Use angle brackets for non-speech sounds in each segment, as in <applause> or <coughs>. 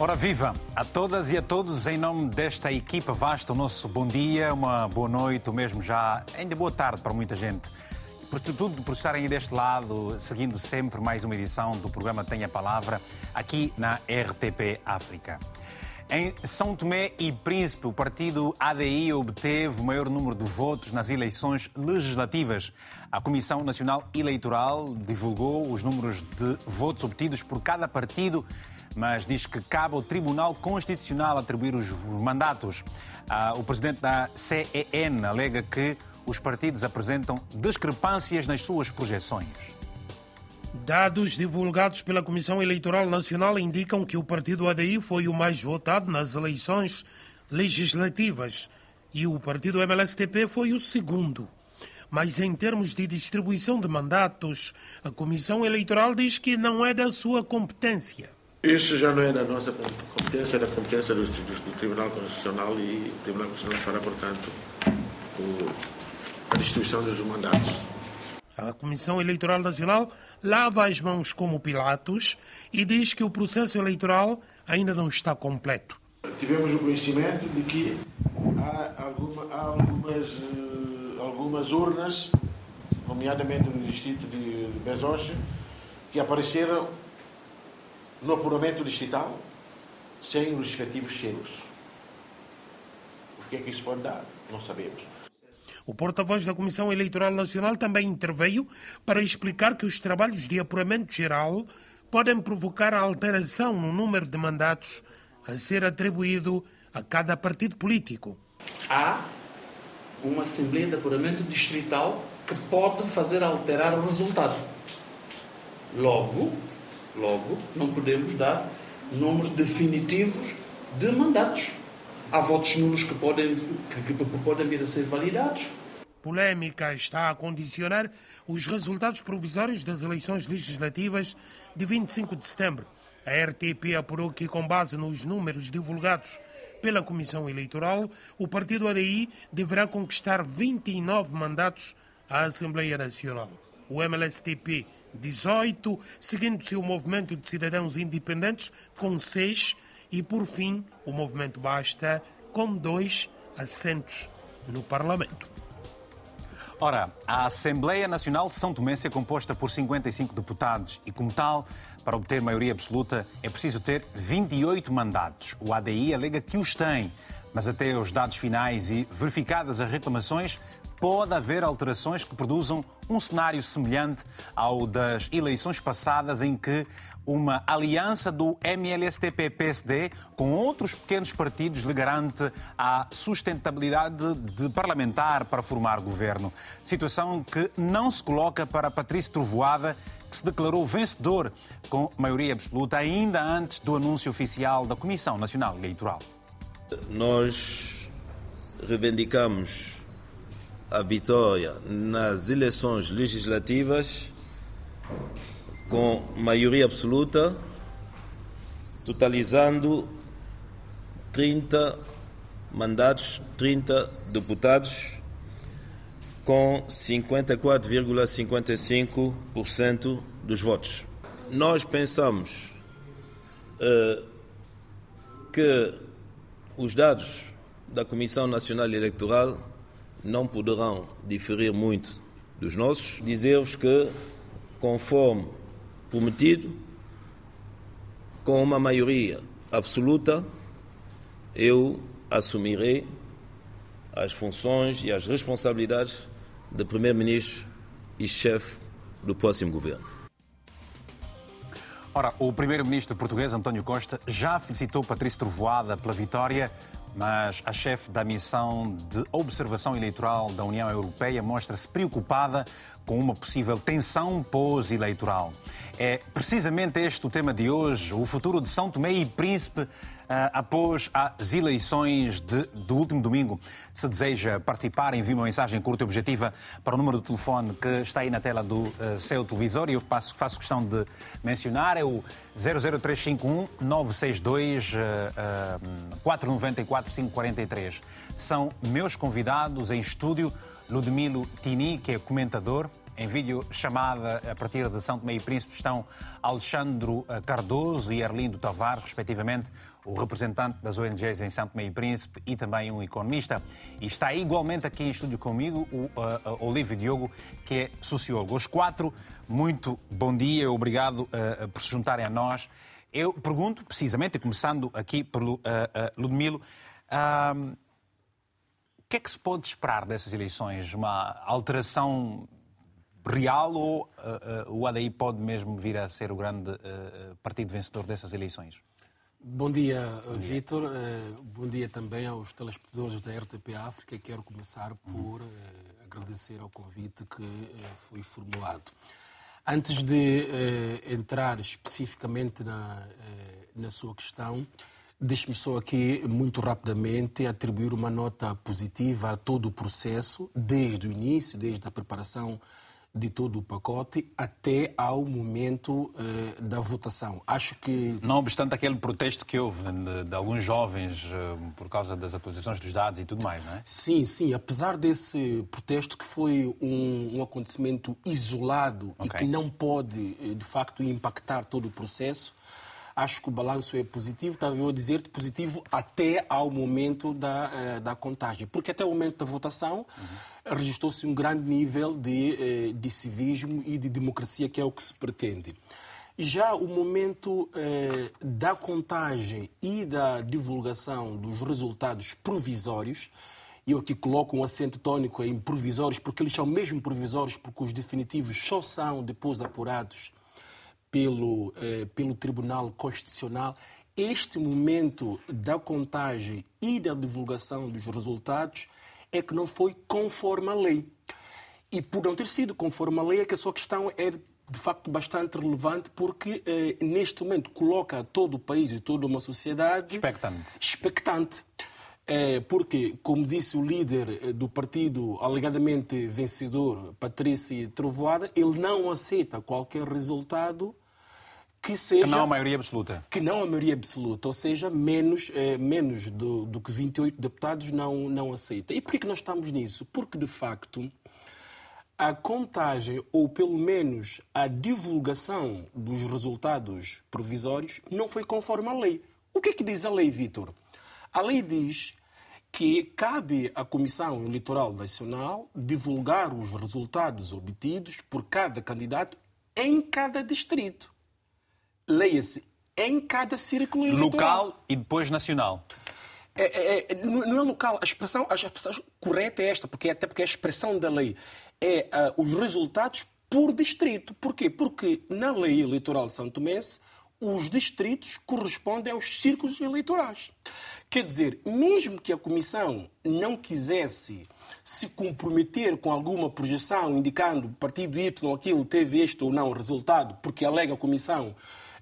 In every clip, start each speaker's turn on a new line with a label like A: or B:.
A: Ora viva a todas e a todos em nome desta equipa vasta, o nosso bom dia, uma boa noite, ou mesmo já ainda boa tarde para muita gente. Por tudo por estarem deste lado, seguindo sempre mais uma edição do programa Tenha a Palavra, aqui na RTP África. Em São Tomé e Príncipe, o partido ADI obteve o maior número de votos nas eleições legislativas. A Comissão Nacional Eleitoral divulgou os números de votos obtidos por cada partido mas diz que cabe ao Tribunal Constitucional atribuir os mandatos. Ah, o presidente da CEN alega que os partidos apresentam discrepâncias nas suas projeções.
B: Dados divulgados pela Comissão Eleitoral Nacional indicam que o partido ADI foi o mais votado nas eleições legislativas e o partido MLSTP foi o segundo. Mas em termos de distribuição de mandatos, a Comissão Eleitoral diz que não é da sua competência.
C: Isso já não é da nossa competência, é da competência do, do, Tribunal Constitucional e o Tribunal Constitucional fará, portanto, o, a distribuição dos mandatos.
B: A Comissão Eleitoral Nacional lava as mãos como Pilatos e diz que o processo eleitoral ainda não está completo.
C: Tivemos o conhecimento de que há, alguma, há algumas, uh, algumas urnas, nomeadamente no distrito de Bezoche, que apareceram no apuramento distrital sem os respectivos selos. O que é que isso pode dar? Não sabemos.
B: O porta-voz da Comissão Eleitoral Nacional também interveio para explicar que os trabalhos de apuramento geral podem provocar a alteração no número de mandatos a ser atribuído a cada partido político.
D: Há uma Assembleia de Apuramento Distrital que pode fazer alterar o resultado. Logo, Logo, não podemos dar números definitivos de mandatos. Há votos nulos que podem, que, que, podem vir a ser validados.
B: Polêmica está a condicionar os resultados provisórios das eleições legislativas de 25 de setembro. A RTP apurou que, com base nos números divulgados pela Comissão Eleitoral, o partido ADI deverá conquistar 29 mandatos à Assembleia Nacional. O MLSTP 18, seguindo-se o movimento de cidadãos independentes com 6 e, por fim, o movimento Basta com dois assentos no Parlamento.
A: Ora, a Assembleia Nacional de São Tomé é composta por 55 deputados e, como tal, para obter maioria absoluta é preciso ter 28 mandatos. O ADI alega que os tem, mas até os dados finais e verificadas as reclamações, pode haver alterações que produzam um cenário semelhante ao das eleições passadas, em que uma aliança do MLSTP-PSD com outros pequenos partidos lhe garante a sustentabilidade de parlamentar para formar governo. Situação que não se coloca para Patrício Trovoada, que se declarou vencedor com maioria absoluta ainda antes do anúncio oficial da Comissão Nacional Eleitoral.
E: Nós reivindicamos a vitória nas eleições legislativas com maioria absoluta, totalizando 30 mandatos, 30 deputados, com 54,55% dos votos. Nós pensamos uh, que os dados da Comissão Nacional Eleitoral não poderão diferir muito dos nossos. Dizer-vos que, conforme prometido, com uma maioria absoluta, eu assumirei as funções e as responsabilidades de Primeiro-Ministro e chefe do próximo governo.
A: Ora, o primeiro-ministro português, António Costa, já felicitou Patrício Trovoada pela vitória mas a chefe da missão de observação eleitoral da União Europeia mostra-se preocupada com uma possível tensão pós-eleitoral. É precisamente este o tema de hoje, o futuro de São Tomé e Príncipe após as eleições de, do último domingo. Se deseja participar, envie uma mensagem curta e objetiva para o número de telefone que está aí na tela do uh, seu televisor e eu faço, faço questão de mencionar, é o 00351 962 uh, uh, 494 543. São meus convidados em estúdio, Ludmilo Tini, que é comentador, Em vídeo chamada a partir de São Tomé e Príncipe estão Alexandro eh, Cardoso e Erlindo Tavares, respectivamente, o representante das ONGs em São Tomé e Príncipe e também um economista. E está igualmente aqui em estúdio comigo o uh, uh, Olívio Diogo, que é sociólogo. Os quatro, muito bom dia, obrigado uh, por se juntarem a nós. Eu pergunto, precisamente, começando aqui pelo uh, Ludmilo, o que é que se pode esperar dessas eleições? Uma alteração real ou uh, uh, o ADI pode mesmo vir a ser o grande uh, partido vencedor dessas eleições?
F: Bom dia, Vítor. bom dia também aos telespectadores da RTP África. Quero começar por agradecer ao convite que foi formulado. Antes de entrar especificamente na, na sua questão, Deixe-me só aqui, muito rapidamente, atribuir uma nota positiva a todo o processo, desde o início, desde a preparação de todo o pacote até ao momento uh, da votação. Acho que.
A: Não obstante aquele protesto que houve de, de alguns jovens uh, por causa das atualizações dos dados e tudo mais, não é?
F: Sim, sim. Apesar desse protesto que foi um, um acontecimento isolado okay. e que não pode, eh, de facto, impactar todo o processo, acho que o balanço é positivo, estava eu a dizer positivo até ao momento da, eh, da contagem. Porque até o momento da votação uhum. registrou-se um grande nível de, eh, de civismo e de democracia, que é o que se pretende. Já o momento eh, da contagem e da divulgação dos resultados provisórios, e eu aqui coloco um acento tónico em provisórios, porque eles são mesmo provisórios, porque os definitivos só são depois apurados pelo, eh, pelo Tribunal Constitucional, este momento da contagem e da divulgação dos resultados é que não foi conforme a lei. E por não ter sido conforme a lei, é que a sua questão é de facto bastante relevante porque eh, neste momento coloca todo o país e toda uma sociedade
A: expectante.
F: expectante. É, porque, como disse o líder eh, do partido alegadamente vencedor, Patrícia Trovoada, ele não aceita qualquer resultado que seja...
A: Que não a maioria absoluta.
F: Que não a maioria absoluta, ou seja, menos, é, menos do, do que 28 deputados não, não aceita. E porquê que nós estamos nisso? Porque, de facto, a contagem, ou pelo menos a divulgação dos resultados provisórios, não foi conforme a lei. O que é que diz a lei, Vitor? A lei diz que cabe à Comissão Eleitoral Nacional divulgar os resultados obtidos por cada candidato em cada distrito. Leia-se em cada círculo
A: eleitoral. Local e depois nacional.
F: É, é, é, não é local. A expressão, a expressão correta é esta, porque até porque a expressão da lei é uh, os resultados por distrito. Porquê? Porque na lei eleitoral de São Tomé os distritos correspondem aos círculos eleitorais. Quer dizer, mesmo que a Comissão não quisesse se comprometer com alguma projeção indicando partido Y ou aquilo teve este ou não resultado, porque alega a Comissão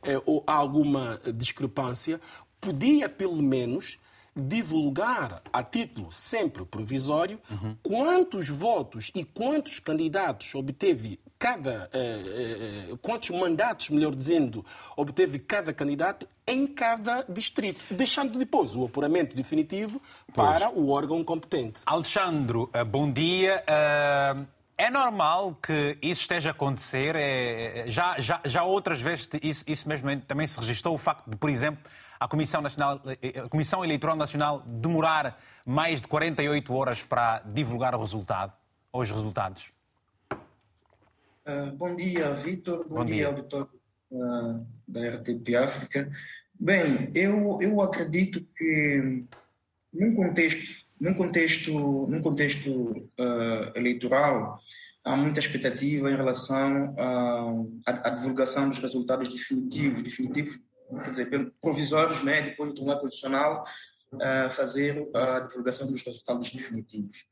F: eh, ou há alguma discrepância, podia pelo menos divulgar a título sempre provisório uhum. quantos votos e quantos candidatos obteve cada eh, eh, quantos mandatos, melhor dizendo, obteve cada candidato em cada distrito, deixando depois o apuramento definitivo pois. para o órgão competente.
A: Alexandro, eh, bom dia. É normal que isso esteja a acontecer? É, é, já, já, já outras vezes isso, isso mesmo também se registrou, o facto de, por exemplo, a Comissão, Nacional, a Comissão Eleitoral Nacional demorar mais de 48 horas para divulgar o resultado, os resultados?
G: Uh, bom dia, Vitor. Bom, bom, dia, dia auditor uh, da RTP África. Bem, eu, eu acredito que num contexto, num contexto, num contexto uh, eleitoral, há muita expectativa em relação à, à, divulgação dos resultados definitivos, definitivos, quer dizer, provisórios, né, depois do Tribunal Constitucional fazer a divulgação dos resultados definitivos.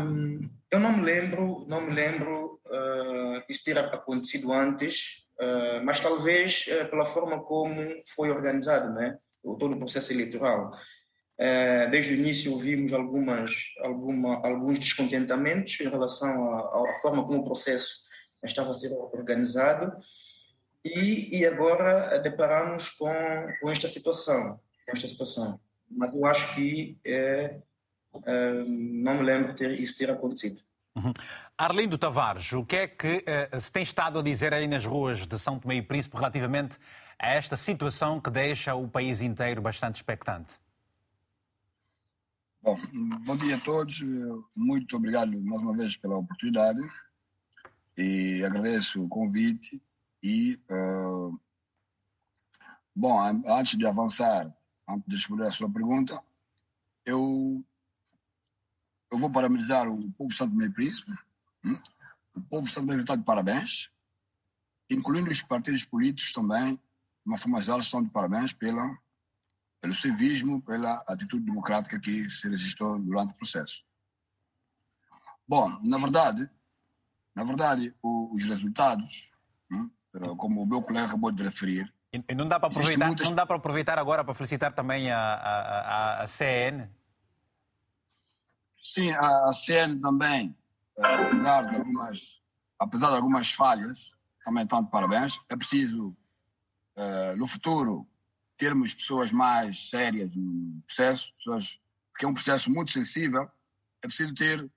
G: Um, eu não me lembro, não me lembro uh, isso ter acontecido antes, uh, mas talvez uh, pela forma como foi organizado, né, todo o processo eleitoral. Uh, desde o início ouvimos algumas, alguma, alguns descontentamentos em relação à, forma como o processo estava a ser organizado e, e agora deparamos com, com esta situação, com esta situação. Mas eu acho que é, não me lembro ter isso ter acontecido.
A: Uhum. Arlindo Tavares, o que é que uh, se tem estado a dizer aí nas ruas de São Tomé e Príncipe relativamente a esta situação que deixa o país inteiro bastante expectante?
H: Bom, bom dia a todos. Muito obrigado mais uma vez pela oportunidade e agradeço o convite e uh, bom, antes de avançar, antes de responder a sua pergunta, eu eu vou parabenizar o povo Santo Meio Príncipe, hum? o povo Santo Meio está de parabéns, incluindo os partidos políticos também, de uma forma geral, estão de parabéns pela, pelo civismo, pela atitude democrática que se registrou durante o processo. Bom, na verdade, na verdade, o, os resultados, hum, como o meu colega acabou de referir,
A: e não dá para aproveitar, muitas... não dá para aproveitar agora para felicitar também a, a, a, a CN
H: Sim, a, a CN também, eh, apesar de algumas, apesar de algumas falhas, também estão de parabéns. É preciso, uh, no futuro, termos pessoas mais sérias no processo, pessoas, porque é um processo muito sensível. É preciso ter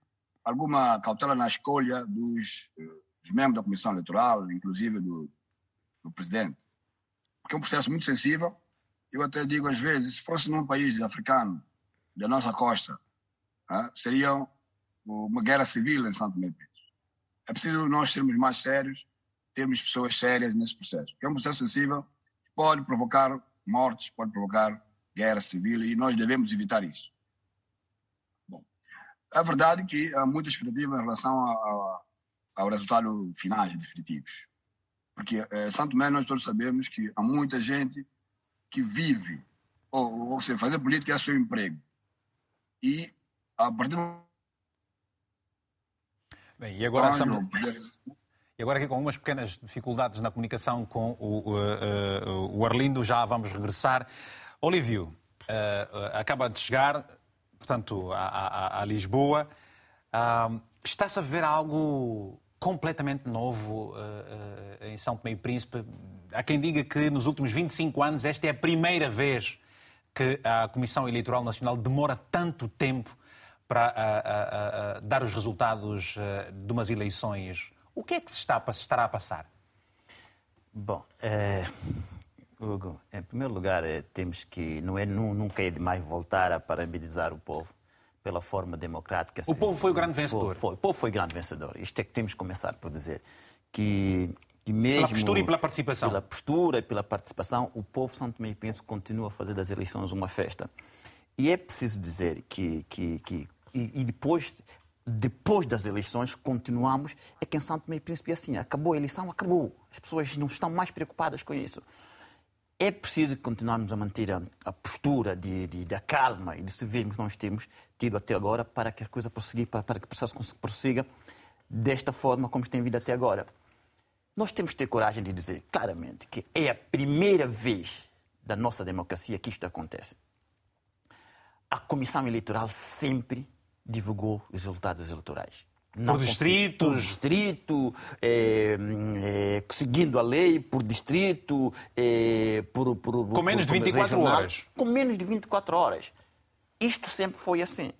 H: alguma cautela na escolha dos, dos membros da comissão eleitoral, inclusive do, do presidente, porque é um processo muito sensível. Eu até digo às vezes, se fosse num país africano da nossa costa, ah, seria uma guerra civil em Santo Tomé É preciso nós sermos mais sérios, termos pessoas sérias nesse processo. Porque é um processo sensível, pode provocar mortes, pode provocar guerra civil e nós devemos evitar isso. Bom, é verdade que há muita expectativa em relação ao, ao resultado finais definitivos. Porque eh, Santo Tomé nós todos sabemos que há muita gente que vive, ou, ou seja, fazer política é seu emprego. E a partir do
A: Bem, e agora, estamos... e agora aqui com algumas pequenas dificuldades na comunicação com o, uh, uh, o Arlindo, já vamos regressar. Olívio, uh, acaba de chegar, portanto, a, a, a Lisboa. Está-se a ver algo completamente novo em São Tomé e Príncipe. Há quem diga que nos últimos 25 anos esta é a primeira vez que a Comissão Eleitoral Nacional demora tanto tempo para dar os resultados eh, de umas eleições, o que é que se está, estará a passar?
I: Bom, é, Hugo, em primeiro lugar, é, temos que, não é, nunca é demais voltar a parabenizar o povo pela forma democrática.
A: O povo foi o grande vencedor.
I: Foi, o povo foi o grande vencedor. Isto é que temos que começar por dizer. Que, que mesmo...
A: Pela postura e pela participação.
I: Pela postura e pela participação, o povo Santo e Príncipe continua a fazer das eleições uma festa. E é preciso dizer que, que, que e, e depois depois das eleições, continuamos, é que em Santo e Príncipe é assim, acabou a eleição, acabou. As pessoas não estão mais preocupadas com isso. É preciso continuarmos a manter a, a postura de, de, de calma e de civismo que nós temos tido até agora para que a coisa prossiga, para, para que o processo prossiga desta forma como tem vindo até agora. Nós temos que ter coragem de dizer claramente que é a primeira vez da nossa democracia que isto acontece. A Comissão Eleitoral sempre divulgou os resultados eleitorais.
A: Não por distritos?
I: Por distrito, é, é, seguindo a lei, por distrito, é, por, por,
A: Com menos
I: por,
A: de 24 regional, horas.
I: Com menos de 24 horas. Isto sempre foi assim.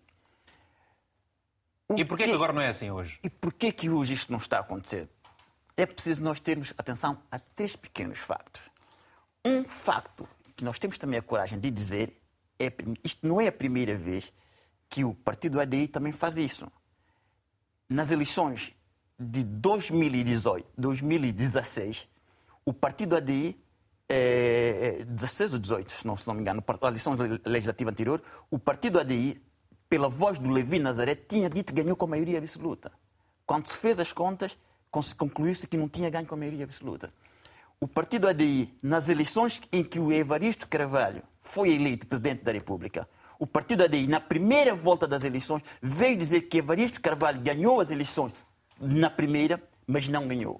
A: O e porquê que agora não é assim hoje?
I: E porquê que hoje isto não está a acontecer? É preciso nós termos atenção a três pequenos factos. Um facto que nós temos também a coragem de dizer é isto não é a primeira vez que o partido ADI também faz isso. Nas eleições de 2018, 2016, o partido ADI, é, 16 ou 18, se não, se não me engano, a eleição legislativa anterior, o partido ADI, pela voz do Levi Nazaré, tinha dito que ganhou com a maioria absoluta. Quando se fez as contas, concluiu-se que não tinha ganho com a maioria absoluta. O partido ADI, nas eleições em que o Evaristo Carvalho foi eleito presidente da República, o partido ADI, na primeira volta das eleições, veio dizer que Evaristo Carvalho ganhou as eleições na primeira, mas não ganhou.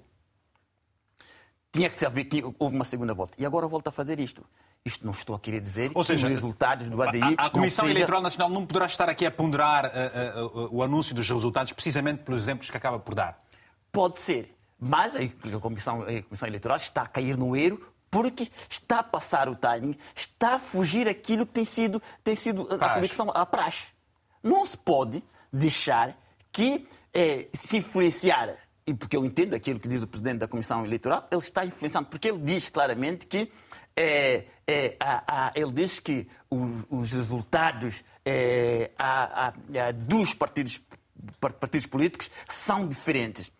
I: Tinha que saber que houve uma segunda volta. E agora volta a fazer isto. Isto não estou a querer dizer Ou seja, que os resultados do ADI.
A: A, a Comissão seja... Eleitoral Nacional não poderá estar aqui a ponderar uh, uh, uh, o anúncio dos resultados precisamente pelos exemplos que acaba por dar?
I: Pode ser. Mas a Comissão, a Comissão Eleitoral está a cair no erro porque está a passar o timing, está a fugir aquilo que tem sido, tem sido a convicção, a praxe. Não se pode deixar que é, se influenciar, e porque eu entendo aquilo que diz o presidente da Comissão Eleitoral, ele está influenciando, porque ele diz claramente que é, é, a, a, ele diz que os, os resultados é, a, dos partidos, partidos políticos são diferentes.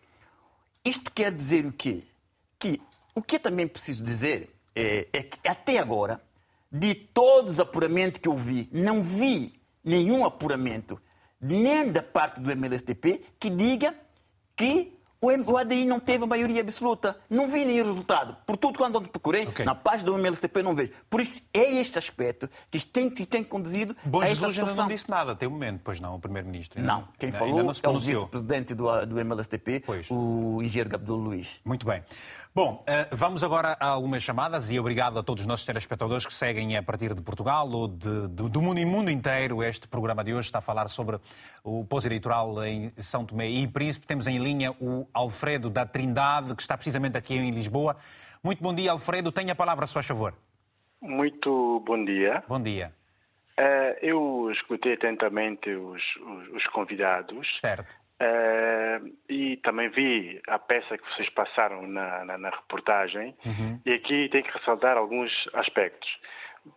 I: Isto quer dizer o quê? Que o que também preciso dizer é, é que até agora, de todos os apuramentos que eu vi, não vi nenhum apuramento, nem da parte do MLSTP, que diga que o ADI não teve a maioria absoluta. Não vi nenhum resultado. Por tudo quando eu procurei, okay. na página do MLSTP não vejo. Por isso, é este aspecto que tem, que tem conduzido
A: Bom,
I: a
A: esta
I: Jesus
A: não disse nada até o momento, pois não, o Primeiro-Ministro.
I: Não, quem ainda, falou ainda é o vice-presidente do, do MLSTP, pois. o engenheiro Abdul Luiz.
A: Muito bem. Bom, eh, vamos agora a algumas chamadas e obrigado a todos os nossos telespectadores que seguem a partir de Portugal ou de, de, do mundo mundo inteiro. Este programa de hoje está a falar sobre o pós-eleitoral em São Tomé e Príncipe. Temos em linha o Alfredo da Trindade, que está precisamente aqui em Lisboa. Muito bom dia, Alfredo. Tenha a palavra, a sua favor.
J: Muito bom dia.
A: Bom dia.
J: Uh, eu escutei atentamente os, os, os convidados.
A: Certo.
J: Uh, e também vi a peça que vocês passaram na, na, na reportagem uhum. e aqui tem que ressaltar alguns aspectos.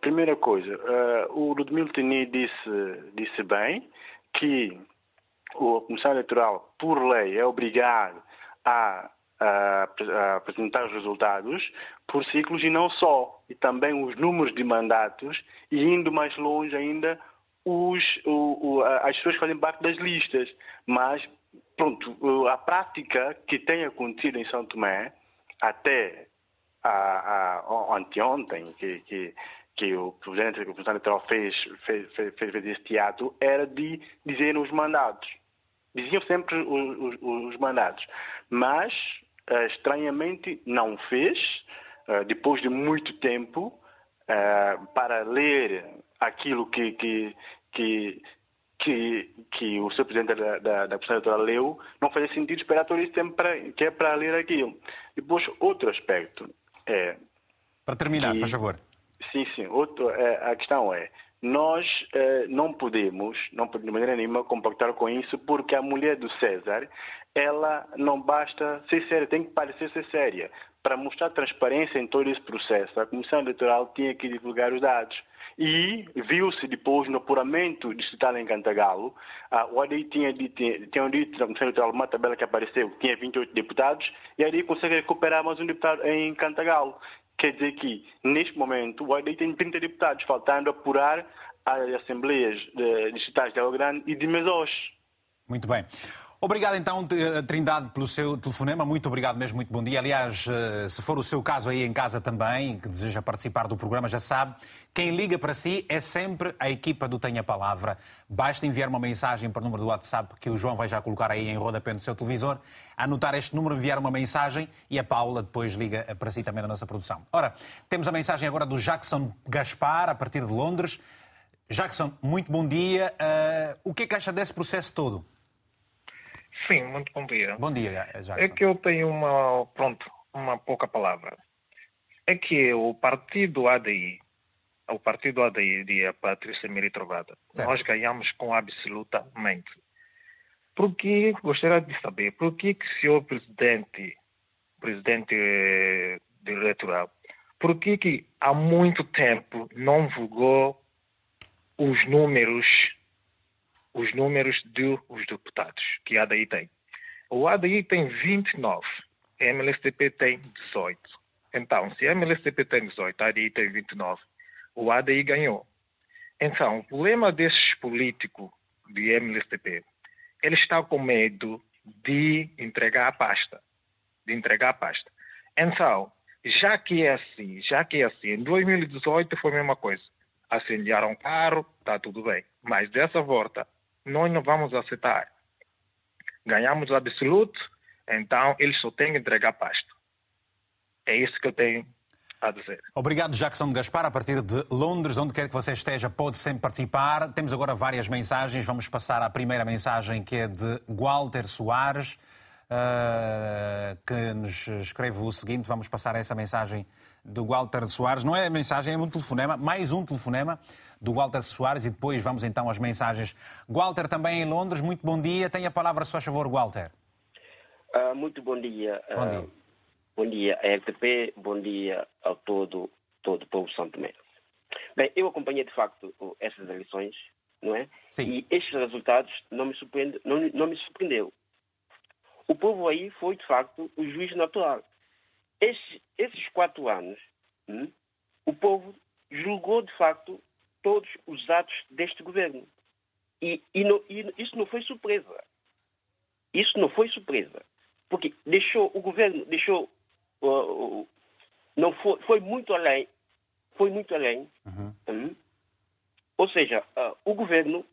J: Primeira coisa, uh, o Ludmilo Tini disse, disse bem que a Comissão Eleitoral, por lei, é obrigada a, a, a, apresentar os resultados por ciclos e não só, e também os números de mandatos e indo mais longe ainda os, o, o, as pessoas fazem parte das listas, mas pronto, a prática que tem acontecido em São Tomé até a, a, anteontem, que, que, que o presidente, o presidente eleitoral fez, fez, fez, fez este ato, era de dizer os mandados. Diziam sempre os, os, os mandatos, mas eh, estranhamente não fez, eh, depois de muito tempo, eh, para ler aquilo que, que, que, que, que o seu presidente da, da, da Comissão Eleitoral leu, não fazia sentido esperar todo esse tempo que é para ler aquilo. Depois, outro aspecto é...
A: Para terminar,
J: que,
A: faz favor.
J: Sim, sim. Outro, é, a questão é, nós eh, não podemos, não de maneira nenhuma, compactar com isso, porque a mulher do César, ela não basta ser séria, tem que parecer ser séria. Para mostrar transparência em todo esse processo, a Comissão Eleitoral tinha que divulgar os dados. E viu-se depois no apuramento distrital em Cantagalo, ah, o ADI tinha dito, tinha dito na Comissão Eleitoral uma tabela que apareceu, tinha 28 deputados, e a ADI consegue recuperar mais um deputado em Cantagalo. Quer dizer que, neste momento, o ADI tem 30 deputados, faltando apurar as assembleias distritais de Algo Grande e de Mesós.
A: Muito bem. Obrigado então, eh, Trindade, pelo seu telefonema. Muito obrigado mesmo, muito bom dia. Aliás, eh, se for o seu caso aí em casa também, que deseja participar do programa, já sabe, quem liga para si é sempre a equipa do Tenha Palavra. Basta enviar uma mensagem para o número do WhatsApp que o João vai já colocar aí em rodapé no seu televisor, anotar este número, enviar uma mensagem e a Paula depois liga para si também na nossa produção. Ora, temos a mensagem agora do Jackson Gaspar, a partir de Londres. Jackson, muito bom dia. Uh, o que é que acha desse processo todo?
K: Sim, muito bom dia.
A: Bom dia, Jackson.
K: É que eu tenho uma, pronto, uma pouca palavra. É que o partido ADI, o partido ADI de Patrícia Meritrovada, nós ganhamos com absolutamente. Porque, gostaria de saber, por que que o senhor presidente, presidente eleitoral, por que que há muito tempo não divulgou os números os números dos deputados que a ADI tem. O ADI tem 29, a MLSTP tem 18. Então, se a MLSTP tem 18, a ADI tem 29, o ADI ganhou. Então, o problema desses políticos de MLSTP, ele está com medo de entregar a pasta, de entregar a pasta. Então, já que é assim, já que é assim, em 2018 foi a mesma coisa. Acendiaram carro, está tudo bem. Mas dessa volta, nós não vamos aceitar. Ganhamos o absoluto, então eles só têm que entregar pasto. É isso que eu tenho a dizer.
A: Obrigado, Jackson Gaspar. A partir de Londres, onde quer que você esteja, pode sempre participar. Temos agora várias mensagens. Vamos passar à primeira mensagem, que é de Walter Soares, uh, que nos escreve o seguinte. Vamos passar essa mensagem do Walter Soares. Não é mensagem, é um telefonema, mais um telefonema do Walter Soares e depois vamos então às mensagens. Walter também em Londres, muito bom dia. Tenha a palavra, se faz favor, Walter.
L: Uh, muito bom dia.
A: Bom dia.
L: Uh, bom dia RTP, bom dia a todo, todo o povo Santo Tomé. Bem, eu acompanhei de facto essas eleições, não é?
A: Sim.
L: E estes resultados não me, surpreende, não, não me surpreendeu. O povo aí foi de facto o juiz natural. Esses, esses quatro anos, hum, o povo julgou de facto todos os atos deste governo. E, e, não, e isso não foi surpresa. Isso não foi surpresa. Porque deixou, o governo deixou, uh, uh, não foi, foi muito além, foi muito além.
A: Uhum.
L: Hum? Ou seja, uh, o governo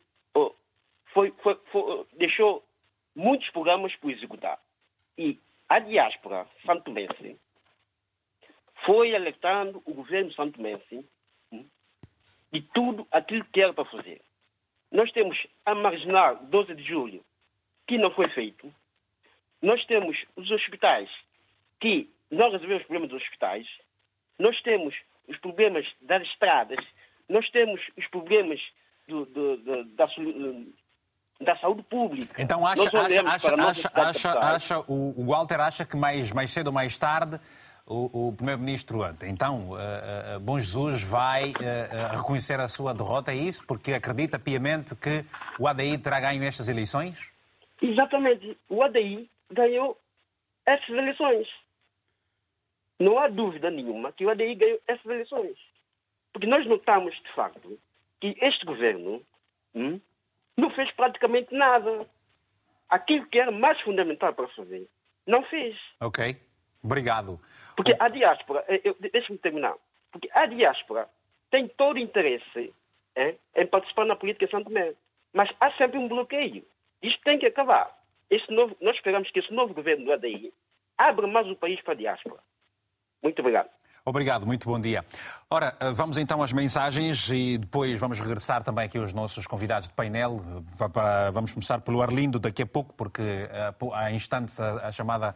L: foi, foi, foi, deixou muitos programas para executar. E a diáspora santomense foi alertando o governo santomense hum, de tudo aquilo que era para fazer. Nós temos a marginal 12 de julho, que não foi feito. Nós temos os hospitais, que não resolvemos os problemas dos hospitais. Nós temos os problemas das estradas. Nós temos os problemas do, do, do, da, da saúde pública.
A: Então acha, acha, acha, acha, acha, o Walter acha que mais, mais cedo ou mais tarde o, o Primeiro-Ministro, então, uh, uh, Bom Jesus vai uh, reconhecer a sua derrota, é isso? Porque acredita piamente que o ADI terá ganho estas eleições?
L: Exatamente. O ADI ganhou essas eleições. Não há dúvida nenhuma que o ADI ganhou essas eleições. Porque nós notamos, de facto, que este governo hum, não fez praticamente nada. Aquilo que era mais fundamental para fazer, não fez.
A: Ok. Obrigado.
L: Porque a diáspora, deixe-me terminar, porque a diáspora tem todo o interesse em participar na política de Tomé, mas há sempre um bloqueio. Isto tem que acabar. Esse novo, nós esperamos que esse novo governo do ADI abra mais o país para a diáspora. Muito obrigado.
A: Obrigado, muito bom dia. Ora, eh, vamos então às mensagens e depois vamos regressar também aqui aos nossos convidados de painel. Vamos começar pelo Arlindo daqui a pouco, porque eh, há instantes a chamada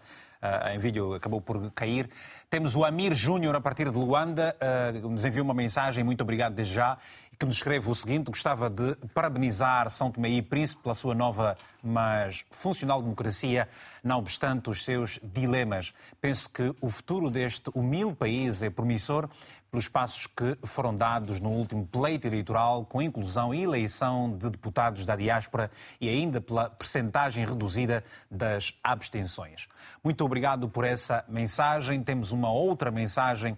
A: em vídeo acabou por cair. Temos o Amir Júnior a partir de Luanda, que nos enviou uma mensagem, muito obrigado desde já, que nos escreve o seguinte: gostava de parabenizar São Tomé e Príncipe pela sua nova, mas funcional democracia, não obstante os seus dilemas. Penso que o futuro deste humilde país é promissor pelos passos que foram dados no último pleito eleitoral, com inclusão e eleição de deputados da diáspora e ainda pela percentagem reduzida das abstenções. Muito obrigado por essa mensagem. Temos uma outra mensagem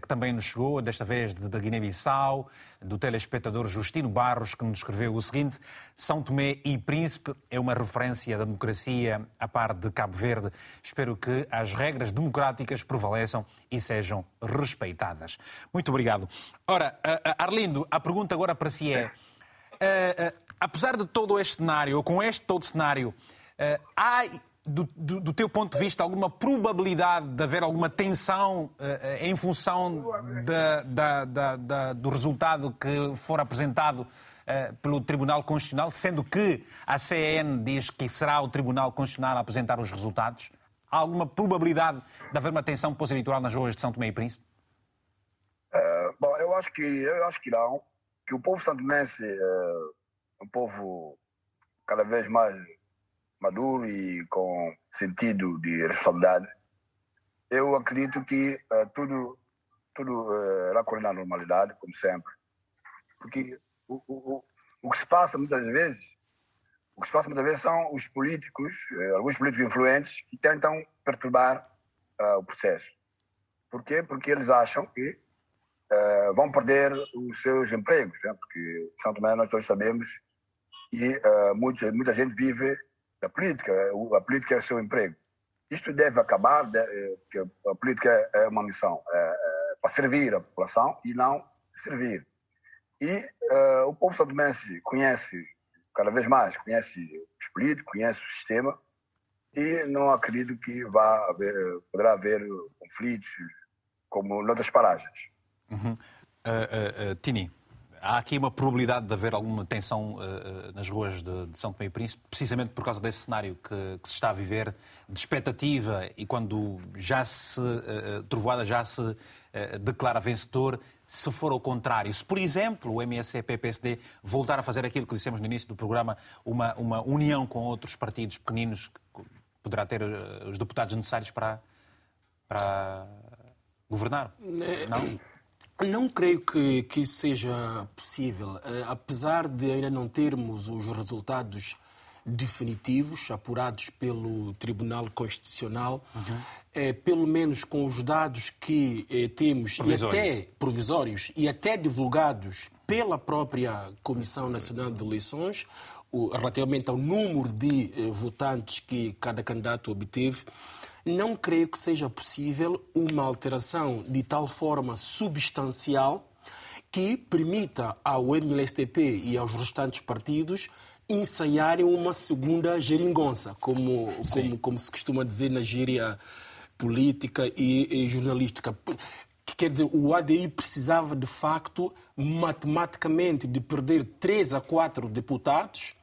A: que também nos chegou, desta vez da Guiné-Bissau, do telespectador Justino Barros, que nos escreveu o seguinte: São Tomé e Príncipe é uma referência da democracia a par de Cabo Verde. Espero que as regras democráticas prevaleçam e sejam respeitadas. Muito obrigado. Ora, Arlindo, a pergunta agora para si é: apesar de todo este cenário, ou com este todo cenário, há do, do, do, teu ponto de vista, alguma probabilidade de haver alguma tensão uh, em função da, da, da, do resultado que for apresentado uh, pelo Tribunal Constitucional, sendo que a CEN diz que será o Tribunal Constitucional a apresentar os resultados? Há alguma probabilidade de haver uma tensão pós-eleitoral nas ruas de São Tomé e Príncipe?
H: Bom, eu acho que eu acho que não, que o povo santomense é um povo cada vez mais maduro e com sentido de responsabilidade, eu acredito que uh, tudo tudo uh, correr na normalidade, como sempre. Porque o, o, o que se passa muitas vezes, o que se passa muitas vezes são os políticos, uh, alguns políticos influentes, que tentam perturbar uh, o processo. Por quê? Porque eles acham que vão perder os seus empregos, né? porque São Tomé nós todos sabemos e muita, muita gente vive da política. A política é seu emprego. Isto deve acabar, porque a política é uma missão é, é, para servir a população e não servir. E uh, o povo santomense conhece, cada vez mais, conhece os políticos, conhece o sistema e não acredito que vá haver, poderá haver conflitos como noutras paragens.
A: Uhum. Uh, uh, Tini, há aqui uma probabilidade de haver alguma tensão uh, nas ruas de, de, São Tomé e Príncipe, precisamente por causa desse cenário que, que, se está a viver, de expectativa, e quando já se, uh, Trovoada já se uh, declara vencedor, se for ao contrário, se, por exemplo, o MSCP-PSD voltar a fazer aquilo que dissemos no início do programa, uma, uma união com outros partidos pequeninos, que poderá ter os deputados necessários para, para governar?
F: Não? Não creio que, que isso seja possível. Uh, apesar de ainda não termos os resultados definitivos, apurados pelo Tribunal Constitucional, uhum. eh, pelo menos com os dados que eh, temos, e até provisórios, e até divulgados pela própria Comissão Nacional de Eleições, o, relativamente ao número de eh, votantes que cada candidato obteve, não creio que seja possível uma alteração de tal forma substancial que permita ao MLSTP e aos restantes partidos ensaiarem uma segunda geringonça, como, como, como se costuma dizer na gíria política e, e jornalística. Quer dizer, o ADI precisava de facto, matematicamente, de perder três a quatro deputados